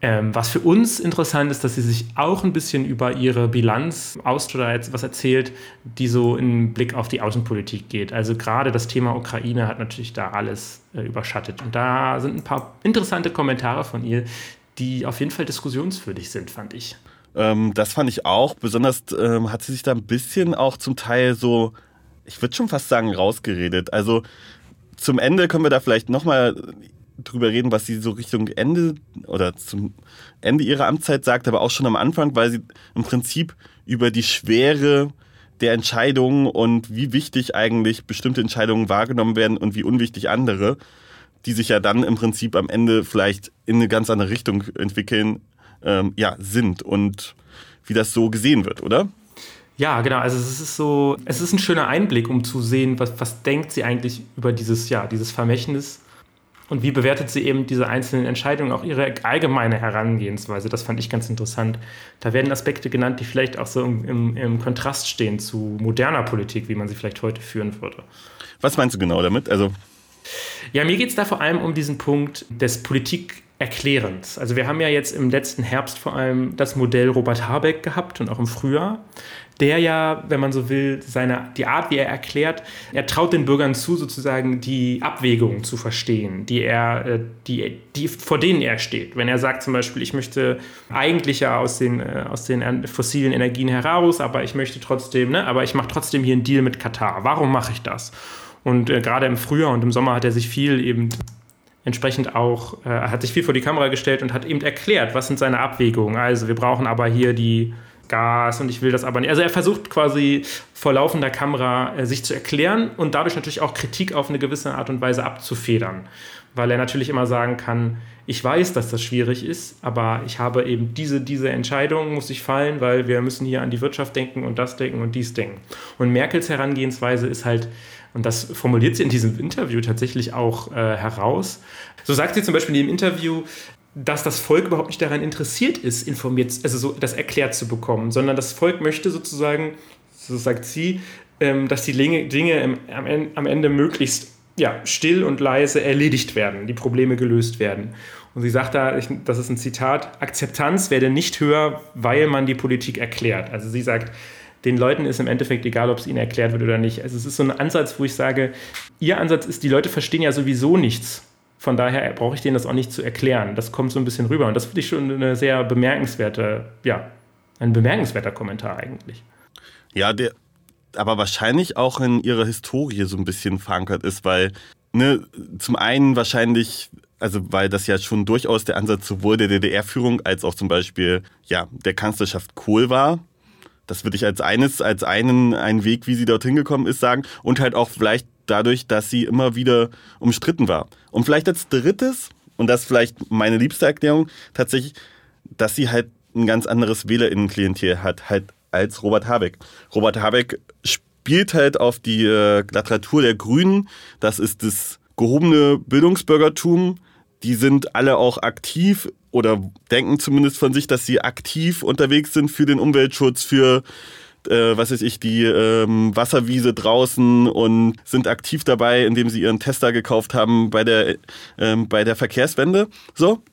Speaker 6: ähm, was für uns interessant ist, dass sie sich auch ein bisschen über ihre Bilanz aus oder jetzt was erzählt, die so im Blick auf die Außenpolitik geht. Also gerade das Thema Ukraine hat natürlich da alles äh, überschattet. Und da sind ein paar interessante Kommentare von ihr, die auf jeden Fall diskussionswürdig sind, fand ich.
Speaker 7: Ähm, das fand ich auch. Besonders ähm, hat sie sich da ein bisschen auch zum Teil so ich würde schon fast sagen, rausgeredet. Also zum Ende können wir da vielleicht nochmal drüber reden, was sie so Richtung Ende oder zum Ende ihrer Amtszeit sagt, aber auch schon am Anfang, weil sie im Prinzip über die Schwere der Entscheidungen und wie wichtig eigentlich bestimmte Entscheidungen wahrgenommen werden und wie unwichtig andere, die sich ja dann im Prinzip am Ende vielleicht in eine ganz andere Richtung entwickeln, ähm, ja, sind und wie das so gesehen wird, oder?
Speaker 6: Ja, genau. Also es ist so, es ist ein schöner Einblick, um zu sehen, was, was denkt sie eigentlich über dieses, ja, dieses Vermächtnis und wie bewertet sie eben diese einzelnen Entscheidungen, auch ihre allgemeine Herangehensweise. Das fand ich ganz interessant. Da werden Aspekte genannt, die vielleicht auch so im, im Kontrast stehen zu moderner Politik, wie man sie vielleicht heute führen würde.
Speaker 7: Was meinst du genau damit? Also
Speaker 6: ja, mir geht es da vor allem um diesen Punkt des Politikerklärens. Also wir haben ja jetzt im letzten Herbst vor allem das Modell Robert Habeck gehabt und auch im Frühjahr der ja, wenn man so will, seine, die Art, wie er erklärt, er traut den Bürgern zu, sozusagen die Abwägungen zu verstehen, die er, äh, die, die, vor denen er steht. Wenn er sagt zum Beispiel, ich möchte eigentlich ja aus den, äh, aus den fossilen Energien heraus, aber ich möchte trotzdem, ne, aber ich mache trotzdem hier einen Deal mit Katar. Warum mache ich das? Und äh, gerade im Frühjahr und im Sommer hat er sich viel eben entsprechend auch, äh, hat sich viel vor die Kamera gestellt und hat eben erklärt, was sind seine Abwägungen. Also wir brauchen aber hier die Gas und ich will das aber nicht. Also er versucht quasi vor laufender Kamera äh, sich zu erklären und dadurch natürlich auch Kritik auf eine gewisse Art und Weise abzufedern. Weil er natürlich immer sagen kann, ich weiß, dass das schwierig ist, aber ich habe eben diese, diese Entscheidung muss ich fallen, weil wir müssen hier an die Wirtschaft denken und das denken und dies denken. Und Merkels Herangehensweise ist halt, und das formuliert sie in diesem Interview tatsächlich auch äh, heraus. So sagt sie zum Beispiel in dem Interview, dass das Volk überhaupt nicht daran interessiert ist, informiert, also so das erklärt zu bekommen, sondern das Volk möchte sozusagen, so sagt sie, ähm, dass die Dinge, Dinge im, am Ende möglichst ja, still und leise erledigt werden, die Probleme gelöst werden. Und sie sagt da, ich, das ist ein Zitat, Akzeptanz werde nicht höher, weil man die Politik erklärt. Also sie sagt, den Leuten ist im Endeffekt egal, ob es ihnen erklärt wird oder nicht. Also es ist so ein Ansatz, wo ich sage, ihr Ansatz ist, die Leute verstehen ja sowieso nichts. Von daher brauche ich denen das auch nicht zu erklären. Das kommt so ein bisschen rüber. Und das finde ich schon eine sehr bemerkenswerte, ja, ein bemerkenswerter Kommentar eigentlich.
Speaker 7: Ja, der aber wahrscheinlich auch in ihrer Historie so ein bisschen verankert ist, weil ne, zum einen wahrscheinlich also weil das ja schon durchaus der Ansatz sowohl der DDR-Führung als auch zum Beispiel ja, der Kanzlerschaft Kohl war. Das würde ich als eines, als einen, einen Weg, wie sie dorthin gekommen ist, sagen. Und halt auch vielleicht dadurch, dass sie immer wieder umstritten war. Und vielleicht als drittes, und das ist vielleicht meine liebste Erklärung, tatsächlich, dass sie halt ein ganz anderes WählerInnenklientel hat, halt als Robert Habeck. Robert Habeck spielt halt auf die äh, Literatur der Grünen. Das ist das gehobene Bildungsbürgertum. Die sind alle auch aktiv oder denken zumindest von sich, dass sie aktiv unterwegs sind für den Umweltschutz, für äh, was weiß ich, die ähm, Wasserwiese draußen und sind aktiv dabei, indem sie ihren Tester gekauft haben bei der, ähm, bei der Verkehrswende. So.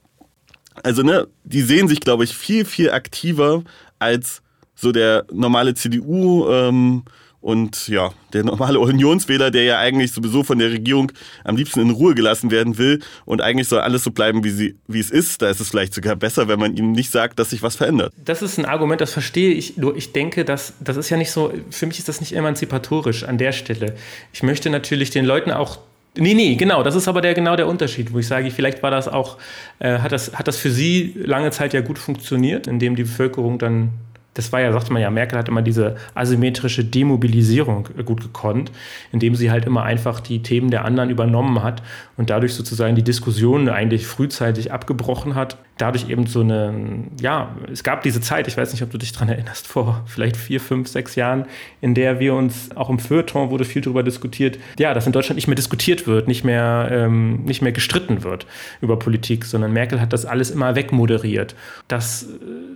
Speaker 7: Also, ne, die sehen sich, glaube ich, viel, viel aktiver als so der normale CDU, ähm, und ja, der normale Unionswähler, der ja eigentlich sowieso von der Regierung am liebsten in Ruhe gelassen werden will und eigentlich soll alles so bleiben, wie, sie, wie es ist, da ist es vielleicht sogar besser, wenn man ihm nicht sagt, dass sich was verändert.
Speaker 6: Das ist ein Argument, das verstehe ich. Nur ich denke, dass das ist ja nicht so, für mich ist das nicht emanzipatorisch an der Stelle. Ich möchte natürlich den Leuten auch Nee, nee, genau. Das ist aber der, genau der Unterschied, wo ich sage, vielleicht war das auch, äh, hat, das, hat das für Sie lange Zeit ja gut funktioniert, indem die Bevölkerung dann das war ja, sagte man ja, Merkel hat immer diese asymmetrische Demobilisierung gut gekonnt, indem sie halt immer einfach die Themen der anderen übernommen hat und dadurch sozusagen die Diskussion eigentlich frühzeitig abgebrochen hat. Dadurch eben so eine, ja, es gab diese Zeit, ich weiß nicht, ob du dich daran erinnerst, vor vielleicht vier, fünf, sechs Jahren, in der wir uns, auch im Feuilleton wurde viel darüber diskutiert, ja, dass in Deutschland nicht mehr diskutiert wird, nicht mehr, ähm, nicht mehr gestritten wird über Politik, sondern Merkel hat das alles immer wegmoderiert. Das äh,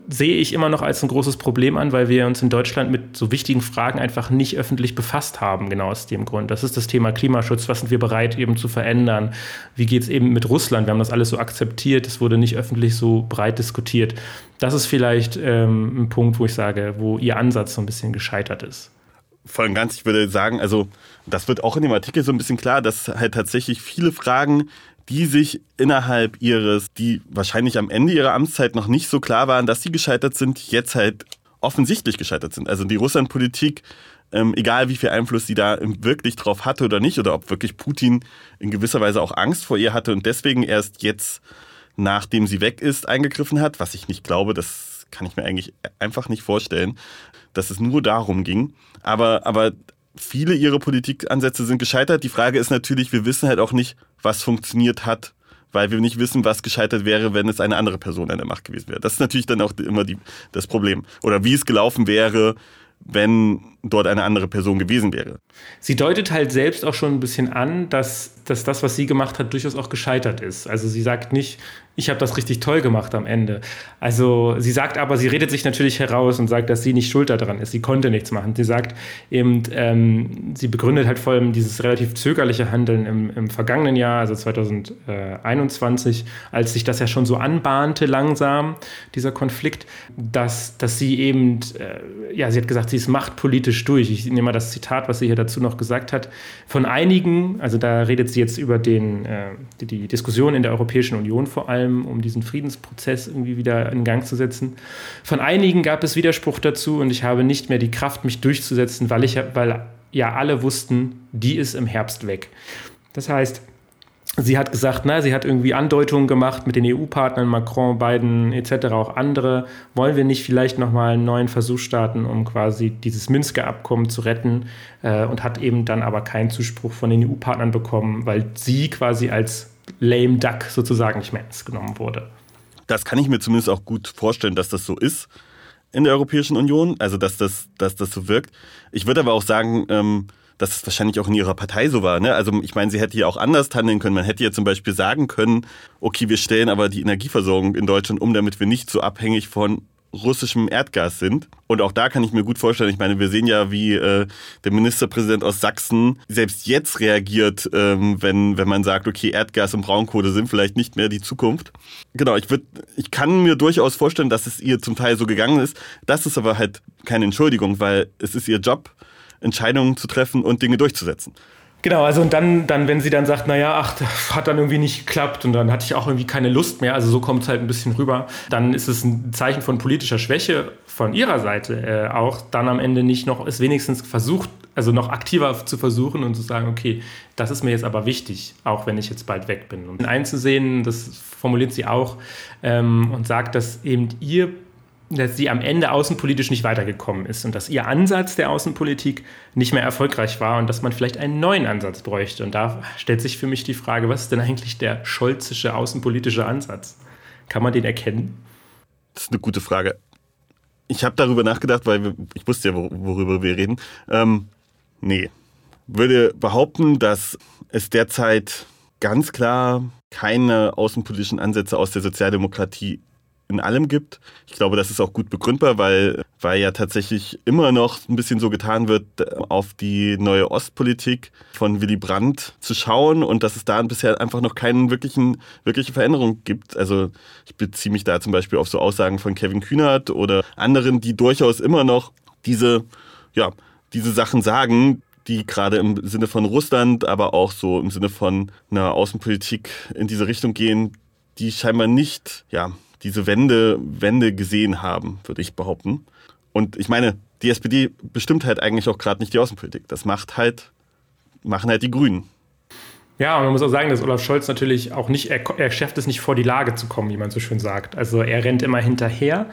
Speaker 6: sehe ich immer noch als ein großes Problem an, weil wir uns in Deutschland mit so wichtigen Fragen einfach nicht öffentlich befasst haben, genau aus dem Grund. Das ist das Thema Klimaschutz, was sind wir bereit eben zu verändern? Wie geht es eben mit Russland? Wir haben das alles so akzeptiert, es wurde nicht öffentlich so breit diskutiert. Das ist vielleicht ähm, ein Punkt, wo ich sage, wo Ihr Ansatz so ein bisschen gescheitert ist.
Speaker 7: Voll und ganz, ich würde sagen, also das wird auch in dem Artikel so ein bisschen klar, dass halt tatsächlich viele Fragen die sich innerhalb ihres, die wahrscheinlich am Ende ihrer Amtszeit noch nicht so klar waren, dass sie gescheitert sind, jetzt halt offensichtlich gescheitert sind. Also die Russlandpolitik, ähm, egal wie viel Einfluss sie da wirklich drauf hatte oder nicht, oder ob wirklich Putin in gewisser Weise auch Angst vor ihr hatte und deswegen erst jetzt, nachdem sie weg ist, eingegriffen hat, was ich nicht glaube, das kann ich mir eigentlich einfach nicht vorstellen, dass es nur darum ging. Aber, aber viele ihrer Politikansätze sind gescheitert. Die Frage ist natürlich, wir wissen halt auch nicht, was funktioniert hat, weil wir nicht wissen, was gescheitert wäre, wenn es eine andere Person an der Macht gewesen wäre. Das ist natürlich dann auch immer die, das Problem. Oder wie es gelaufen wäre, wenn dort eine andere Person gewesen wäre.
Speaker 6: Sie deutet halt selbst auch schon ein bisschen an, dass, dass das, was sie gemacht hat, durchaus auch gescheitert ist. Also sie sagt nicht, ich habe das richtig toll gemacht am Ende. Also sie sagt aber, sie redet sich natürlich heraus und sagt, dass sie nicht schuld daran ist. Sie konnte nichts machen. Sie sagt eben, ähm, sie begründet halt vor allem dieses relativ zögerliche Handeln im, im vergangenen Jahr, also 2021, als sich das ja schon so anbahnte langsam, dieser Konflikt, dass, dass sie eben, äh, ja, sie hat gesagt, sie ist machtpolitisch durch. Ich nehme mal das Zitat, was sie hier dazu noch gesagt hat. Von einigen, also da redet sie jetzt über den, äh, die, die Diskussion in der Europäischen Union vor allem, um diesen Friedensprozess irgendwie wieder in Gang zu setzen. Von einigen gab es Widerspruch dazu und ich habe nicht mehr die Kraft, mich durchzusetzen, weil, ich, weil ja alle wussten, die ist im Herbst weg. Das heißt, Sie hat gesagt, na, sie hat irgendwie Andeutungen gemacht mit den EU-Partnern, Macron, Biden etc., auch andere. Wollen wir nicht vielleicht nochmal einen neuen Versuch starten, um quasi dieses Minsker Abkommen zu retten? Äh, und hat eben dann aber keinen Zuspruch von den EU-Partnern bekommen, weil sie quasi als lame duck sozusagen nicht mehr ernst genommen wurde.
Speaker 7: Das kann ich mir zumindest auch gut vorstellen, dass das so ist in der Europäischen Union, also dass das, dass das so wirkt. Ich würde aber auch sagen, ähm, dass es wahrscheinlich auch in ihrer Partei so war. Ne? Also ich meine, sie hätte ja auch anders handeln können. Man hätte ja zum Beispiel sagen können, okay, wir stellen aber die Energieversorgung in Deutschland um, damit wir nicht so abhängig von russischem Erdgas sind. Und auch da kann ich mir gut vorstellen, ich meine, wir sehen ja, wie äh, der Ministerpräsident aus Sachsen selbst jetzt reagiert, ähm, wenn, wenn man sagt, okay, Erdgas und Braunkohle sind vielleicht nicht mehr die Zukunft. Genau, ich, würd, ich kann mir durchaus vorstellen, dass es ihr zum Teil so gegangen ist. Das ist aber halt keine Entschuldigung, weil es ist ihr Job Entscheidungen zu treffen und Dinge durchzusetzen.
Speaker 6: Genau, also und dann, dann, wenn sie dann sagt, naja, ach, hat dann irgendwie nicht geklappt und dann hatte ich auch irgendwie keine Lust mehr, also so kommt es halt ein bisschen rüber, dann ist es ein Zeichen von politischer Schwäche von ihrer Seite äh, auch, dann am Ende nicht noch, es wenigstens versucht, also noch aktiver zu versuchen und zu sagen, okay, das ist mir jetzt aber wichtig, auch wenn ich jetzt bald weg bin. Und einzusehen, das formuliert sie auch ähm, und sagt, dass eben ihr dass sie am Ende außenpolitisch nicht weitergekommen ist und dass ihr Ansatz der Außenpolitik nicht mehr erfolgreich war und dass man vielleicht einen neuen Ansatz bräuchte. Und da stellt sich für mich die Frage, was ist denn eigentlich der scholzische außenpolitische Ansatz? Kann man den erkennen?
Speaker 7: Das ist eine gute Frage. Ich habe darüber nachgedacht, weil ich wusste ja, worüber wir reden. Ähm, nee. Würde behaupten, dass es derzeit ganz klar keine außenpolitischen Ansätze aus der Sozialdemokratie in allem gibt. Ich glaube, das ist auch gut begründbar, weil, weil ja tatsächlich immer noch ein bisschen so getan wird, auf die neue Ostpolitik von Willy Brandt zu schauen und dass es da bisher einfach noch keine wirklichen, wirkliche Veränderung gibt. Also ich beziehe mich da zum Beispiel auf so Aussagen von Kevin Kühnert oder anderen, die durchaus immer noch diese, ja, diese Sachen sagen, die gerade im Sinne von Russland, aber auch so im Sinne von einer Außenpolitik in diese Richtung gehen, die scheinbar nicht, ja, diese Wende, Wende gesehen haben, würde ich behaupten. Und ich meine, die SPD bestimmt halt eigentlich auch gerade nicht die Außenpolitik. Das macht halt, machen halt die Grünen.
Speaker 6: Ja, und man muss auch sagen, dass Olaf Scholz natürlich auch nicht, er, er schafft es nicht vor die Lage zu kommen, wie man so schön sagt. Also er rennt immer hinterher.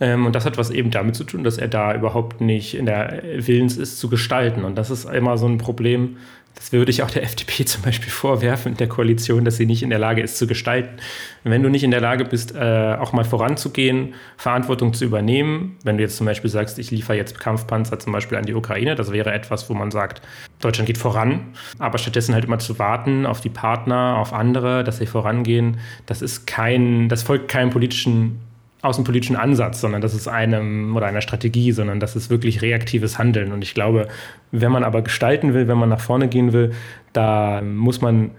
Speaker 6: Ähm, und das hat was eben damit zu tun, dass er da überhaupt nicht in der Willens ist zu gestalten. Und das ist immer so ein Problem, das würde ich auch der FDP zum Beispiel vorwerfen der Koalition, dass sie nicht in der Lage ist zu gestalten. Wenn du nicht in der Lage bist, äh, auch mal voranzugehen, Verantwortung zu übernehmen, wenn du jetzt zum Beispiel sagst, ich liefere jetzt Kampfpanzer zum Beispiel an die Ukraine, das wäre etwas, wo man sagt, Deutschland geht voran, aber stattdessen halt immer zu warten auf die Partner, auf andere, dass sie vorangehen, das ist kein, das folgt keinem politischen außenpolitischen Ansatz, sondern das ist einem oder einer Strategie, sondern das ist wirklich reaktives Handeln. Und ich glaube, wenn man aber gestalten will, wenn man nach vorne gehen will, da muss man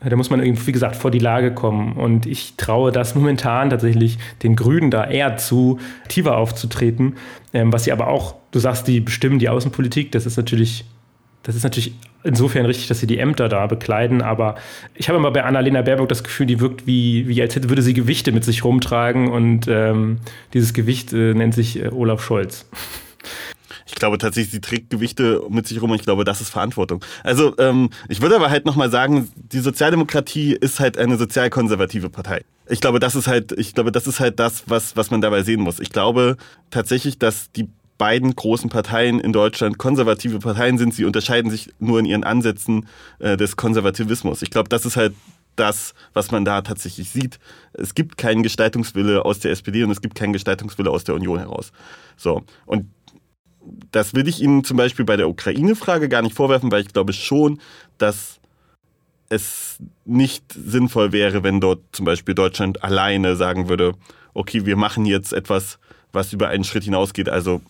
Speaker 6: da muss man irgendwie, wie gesagt, vor die Lage kommen. Und ich traue das momentan tatsächlich den Grünen da eher zu, aktiver aufzutreten. Ähm, was sie aber auch, du sagst, die bestimmen die Außenpolitik. Das ist natürlich das ist natürlich insofern richtig, dass sie die Ämter da bekleiden, aber ich habe immer bei Annalena Baerbock das Gefühl, die wirkt wie, wie als hätte, würde sie Gewichte mit sich rumtragen und ähm, dieses Gewicht äh, nennt sich äh, Olaf Scholz.
Speaker 7: Ich glaube tatsächlich, sie trägt Gewichte mit sich rum und ich glaube, das ist Verantwortung. Also ähm, ich würde aber halt nochmal sagen, die Sozialdemokratie ist halt eine sozialkonservative Partei. Ich glaube, das ist halt, ich glaube, das ist halt das, was, was man dabei sehen muss. Ich glaube tatsächlich, dass die beiden großen Parteien in Deutschland konservative Parteien sind. Sie unterscheiden sich nur in ihren Ansätzen äh, des Konservativismus. Ich glaube, das ist halt das, was man da tatsächlich sieht. Es gibt keinen Gestaltungswille aus der SPD und es gibt keinen Gestaltungswille aus der Union heraus. So. Und das will ich Ihnen zum Beispiel bei der Ukraine-Frage gar nicht vorwerfen, weil ich glaube schon, dass es nicht sinnvoll wäre, wenn dort zum Beispiel Deutschland alleine sagen würde, okay, wir machen jetzt etwas, was über einen Schritt hinausgeht. Also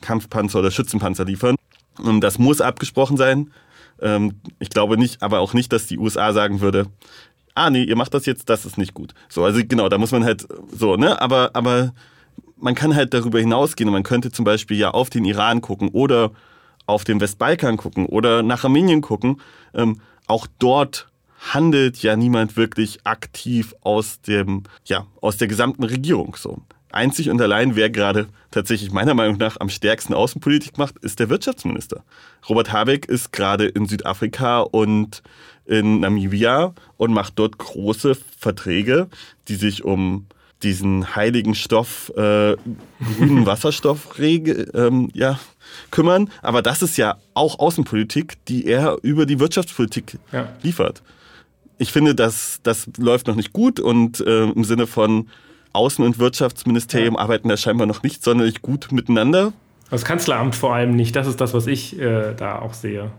Speaker 7: Kampfpanzer oder Schützenpanzer liefern. Das muss abgesprochen sein. Ähm, ich glaube nicht, aber auch nicht, dass die USA sagen würde, ah nee, ihr macht das jetzt, das ist nicht gut. So, also genau, da muss man halt so, ne? Aber, aber man kann halt darüber hinausgehen und man könnte zum Beispiel ja auf den Iran gucken oder auf den Westbalkan gucken oder nach Armenien gucken. Ähm, auch dort handelt ja niemand wirklich aktiv aus dem, ja, aus der gesamten Regierung so einzig und allein, wer gerade tatsächlich meiner Meinung nach am stärksten Außenpolitik macht, ist der Wirtschaftsminister. Robert Habeck ist gerade in Südafrika und in Namibia und macht dort große Verträge, die sich um diesen heiligen Stoff, äh, grünen Wasserstoff ähm, ja, kümmern. Aber das ist ja auch Außenpolitik, die er über die Wirtschaftspolitik ja. liefert. Ich finde, das, das läuft noch nicht gut und äh, im Sinne von Außen- und Wirtschaftsministerium ja. arbeiten da scheinbar noch nicht sonderlich gut miteinander.
Speaker 6: Das Kanzleramt vor allem nicht. Das ist das, was ich äh, da auch sehe.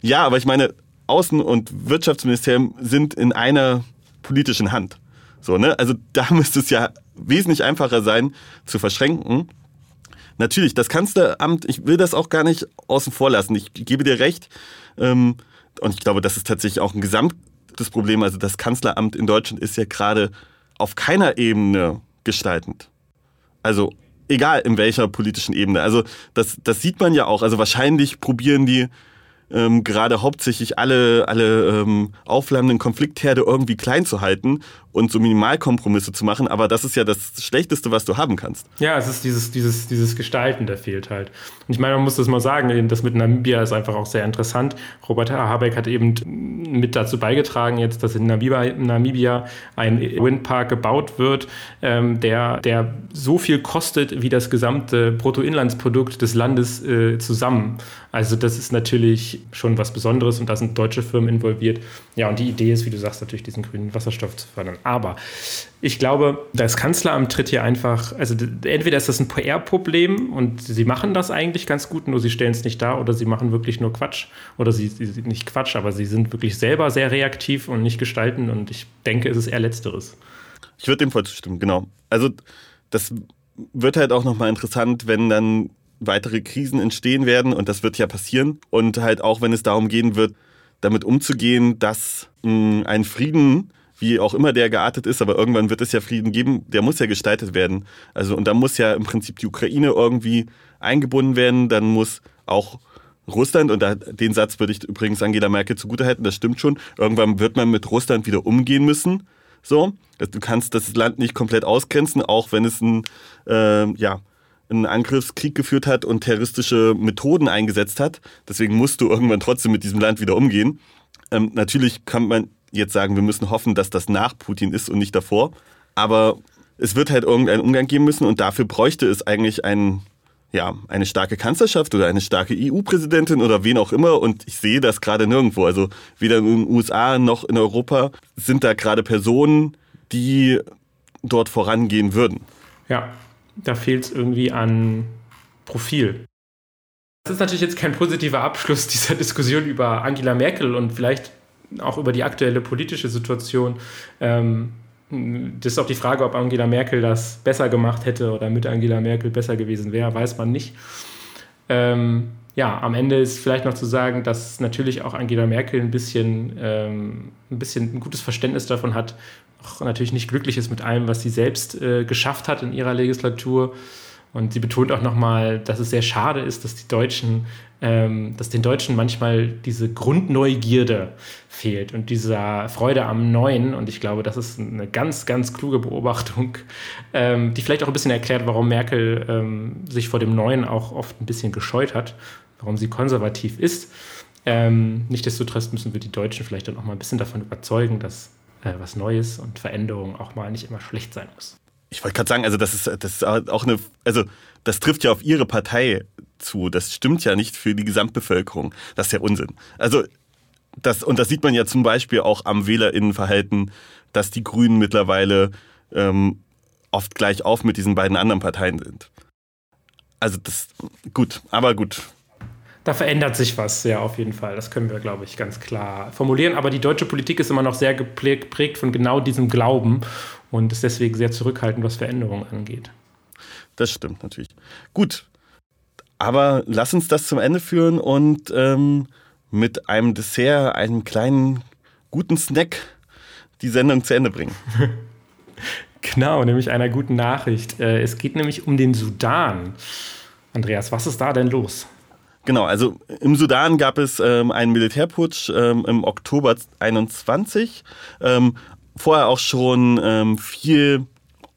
Speaker 7: Ja, aber ich meine, Außen- und Wirtschaftsministerium sind in einer politischen Hand. So, ne? Also da müsste es ja wesentlich einfacher sein zu verschränken. Natürlich, das Kanzleramt, ich will das auch gar nicht außen vor lassen. Ich gebe dir recht. Ähm, und ich glaube, das ist tatsächlich auch ein gesamtes Problem. Also das Kanzleramt in Deutschland ist ja gerade auf keiner Ebene gestaltend. Also egal in welcher politischen Ebene. Also das, das sieht man ja auch. Also wahrscheinlich probieren die ähm, gerade hauptsächlich alle, alle ähm, aufflammenden Konfliktherde irgendwie klein zu halten und so Minimalkompromisse zu machen. Aber das ist ja das Schlechteste, was du haben kannst.
Speaker 6: Ja, es ist dieses, dieses, dieses Gestalten, der fehlt halt. Und ich meine, man muss das mal sagen, das mit Namibia ist einfach auch sehr interessant. Robert Habeck hat eben mit dazu beigetragen, jetzt, dass in Namibia, Namibia ein Windpark gebaut wird, ähm, der, der so viel kostet wie das gesamte Bruttoinlandsprodukt des Landes äh, zusammen. Also das ist natürlich schon was Besonderes und da sind deutsche Firmen involviert. Ja, und die Idee ist, wie du sagst, natürlich diesen grünen Wasserstoff zu fördern. Aber ich glaube, das Kanzleramt tritt hier einfach, also entweder ist das ein PR-Problem und sie machen das eigentlich ganz gut, nur sie stellen es nicht dar oder sie machen wirklich nur Quatsch. Oder sie, sie nicht Quatsch, aber sie sind wirklich selber sehr reaktiv und nicht gestalten und ich denke, es ist eher Letzteres.
Speaker 7: Ich würde dem voll zustimmen, genau. Also das wird halt auch nochmal interessant, wenn dann weitere Krisen entstehen werden und das wird ja passieren. Und halt auch, wenn es darum gehen wird, damit umzugehen, dass mh, ein Frieden wie auch immer der geartet ist, aber irgendwann wird es ja Frieden geben, der muss ja gestaltet werden. Also und da muss ja im Prinzip die Ukraine irgendwie eingebunden werden, dann muss auch Russland, und da, den Satz würde ich übrigens Angela Merkel zugutehalten, das stimmt schon, irgendwann wird man mit Russland wieder umgehen müssen. So, du kannst das Land nicht komplett ausgrenzen, auch wenn es ein, äh, ja, einen Angriffskrieg geführt hat und terroristische Methoden eingesetzt hat. Deswegen musst du irgendwann trotzdem mit diesem Land wieder umgehen. Ähm, natürlich kann man jetzt sagen, wir müssen hoffen, dass das nach Putin ist und nicht davor. Aber es wird halt irgendeinen Umgang geben müssen und dafür bräuchte es eigentlich einen, ja, eine starke Kanzlerschaft oder eine starke EU-Präsidentin oder wen auch immer. Und ich sehe das gerade nirgendwo. Also weder in den USA noch in Europa sind da gerade Personen, die dort vorangehen würden.
Speaker 6: Ja, da fehlt es irgendwie an Profil. Das ist natürlich jetzt kein positiver Abschluss dieser Diskussion über Angela Merkel und vielleicht auch über die aktuelle politische Situation. Ähm, das ist auch die Frage, ob Angela Merkel das besser gemacht hätte oder mit Angela Merkel besser gewesen wäre, weiß man nicht. Ähm, ja, am Ende ist vielleicht noch zu sagen, dass natürlich auch Angela Merkel ein bisschen, ähm, ein bisschen ein gutes Verständnis davon hat, auch natürlich nicht glücklich ist mit allem, was sie selbst äh, geschafft hat in ihrer Legislatur. Und sie betont auch nochmal, dass es sehr schade ist, dass die Deutschen ähm, dass den Deutschen manchmal diese Grundneugierde fehlt und dieser Freude am Neuen. Und ich glaube, das ist eine ganz, ganz kluge Beobachtung, ähm, die vielleicht auch ein bisschen erklärt, warum Merkel ähm, sich vor dem Neuen auch oft ein bisschen gescheut hat, warum sie konservativ ist. Ähm, Nichtsdestotrotz müssen wir die Deutschen vielleicht dann auch mal ein bisschen davon überzeugen, dass äh, was Neues und Veränderung auch mal nicht immer schlecht sein muss.
Speaker 7: Ich wollte gerade sagen, also das ist, das ist auch eine, also das trifft ja auf ihre Partei zu. Das stimmt ja nicht für die Gesamtbevölkerung. Das ist ja Unsinn. Also das, und das sieht man ja zum Beispiel auch am Wählerinnenverhalten, dass die Grünen mittlerweile ähm, oft gleich auf mit diesen beiden anderen Parteien sind. Also das, gut, aber gut.
Speaker 6: Da verändert sich was, ja, auf jeden Fall. Das können wir, glaube ich, ganz klar formulieren. Aber die deutsche Politik ist immer noch sehr geprägt von genau diesem Glauben und ist deswegen sehr zurückhaltend, was Veränderungen angeht.
Speaker 7: Das stimmt natürlich. Gut, aber lass uns das zum Ende führen und ähm, mit einem Dessert, einem kleinen guten Snack die Sendung zu Ende bringen.
Speaker 6: genau, nämlich einer guten Nachricht. Äh, es geht nämlich um den Sudan. Andreas, was ist da denn los?
Speaker 7: Genau, also im Sudan gab es ähm, einen Militärputsch ähm, im Oktober 21. Ähm, vorher auch schon ähm, viel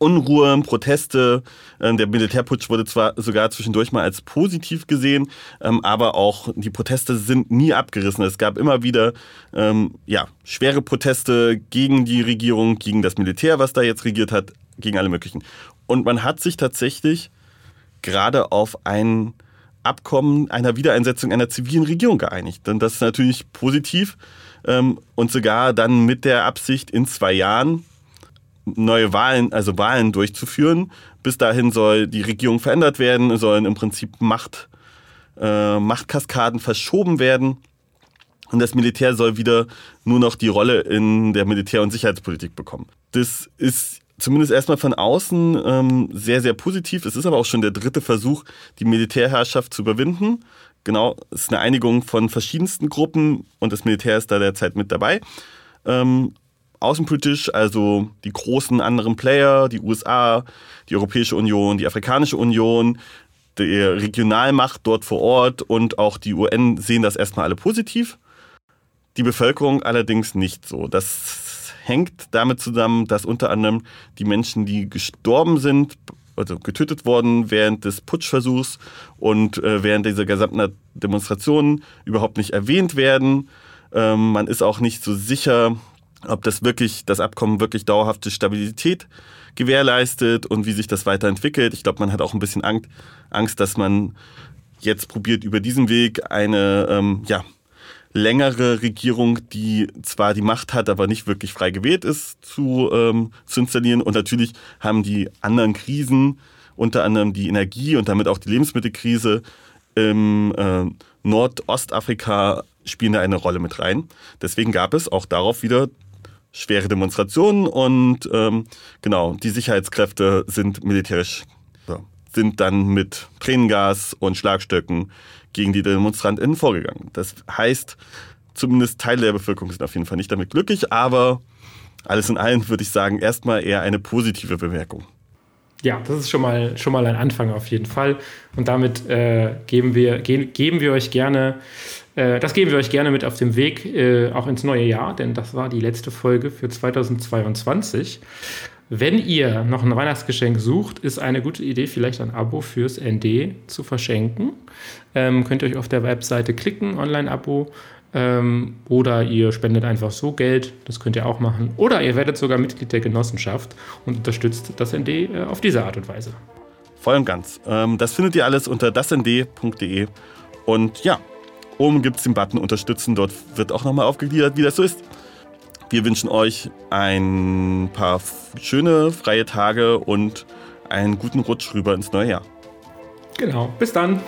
Speaker 7: Unruhe, Proteste. Ähm, der Militärputsch wurde zwar sogar zwischendurch mal als positiv gesehen, ähm, aber auch die Proteste sind nie abgerissen. Es gab immer wieder ähm, ja, schwere Proteste gegen die Regierung, gegen das Militär, was da jetzt regiert hat, gegen alle möglichen. Und man hat sich tatsächlich gerade auf ein Abkommen einer Wiedereinsetzung einer zivilen Regierung geeinigt. Denn das ist natürlich positiv und sogar dann mit der Absicht, in zwei Jahren neue Wahlen, also Wahlen durchzuführen. Bis dahin soll die Regierung verändert werden, sollen im Prinzip Macht, äh, Machtkaskaden verschoben werden. Und das Militär soll wieder nur noch die Rolle in der Militär- und Sicherheitspolitik bekommen. Das ist zumindest erstmal von außen ähm, sehr, sehr positiv. Es ist aber auch schon der dritte Versuch, die Militärherrschaft zu überwinden. Genau, es ist eine Einigung von verschiedensten Gruppen und das Militär ist da derzeit mit dabei. Ähm, außenpolitisch, also die großen anderen Player, die USA, die Europäische Union, die Afrikanische Union, die Regionalmacht dort vor Ort und auch die UN sehen das erstmal alle positiv. Die Bevölkerung allerdings nicht so. Das hängt damit zusammen, dass unter anderem die Menschen, die gestorben sind, also getötet worden während des Putschversuchs und äh, während dieser gesamten Demonstrationen überhaupt nicht erwähnt werden. Ähm, man ist auch nicht so sicher, ob das wirklich, das Abkommen wirklich dauerhafte Stabilität gewährleistet und wie sich das weiterentwickelt. Ich glaube, man hat auch ein bisschen Angst, dass man jetzt probiert, über diesen Weg eine ähm, ja, längere Regierung, die zwar die Macht hat, aber nicht wirklich frei gewählt ist, zu, ähm, zu installieren. Und natürlich haben die anderen Krisen, unter anderem die Energie und damit auch die Lebensmittelkrise im äh, Nordostafrika, spielen da eine Rolle mit rein. Deswegen gab es auch darauf wieder schwere Demonstrationen und ähm, genau, die Sicherheitskräfte sind militärisch, sind dann mit Tränengas und Schlagstöcken gegen die DemonstrantInnen vorgegangen. Das heißt, zumindest Teile der Bevölkerung sind auf jeden Fall nicht damit glücklich, aber alles in allem würde ich sagen, erstmal eher eine positive Bemerkung.
Speaker 6: Ja, das ist schon mal, schon mal ein Anfang auf jeden Fall. Und damit äh, geben, wir, ge geben wir euch gerne äh, das geben wir euch gerne mit auf dem Weg, äh, auch ins neue Jahr, denn das war die letzte Folge für 2022. Wenn ihr noch ein Weihnachtsgeschenk sucht, ist eine gute Idee, vielleicht ein Abo fürs ND zu verschenken. Ähm, könnt ihr euch auf der Webseite klicken, Online-Abo. Ähm, oder ihr spendet einfach so Geld, das könnt ihr auch machen. Oder ihr werdet sogar Mitglied der Genossenschaft und unterstützt das ND äh, auf diese Art und Weise.
Speaker 7: Voll und ganz. Ähm, das findet ihr alles unter dasnd.de. Und ja, Oben gibt es den Button Unterstützen. Dort wird auch nochmal aufgegliedert, wie das so ist. Wir wünschen euch ein paar schöne freie Tage und einen guten Rutsch rüber ins neue Jahr.
Speaker 6: Genau. Bis dann.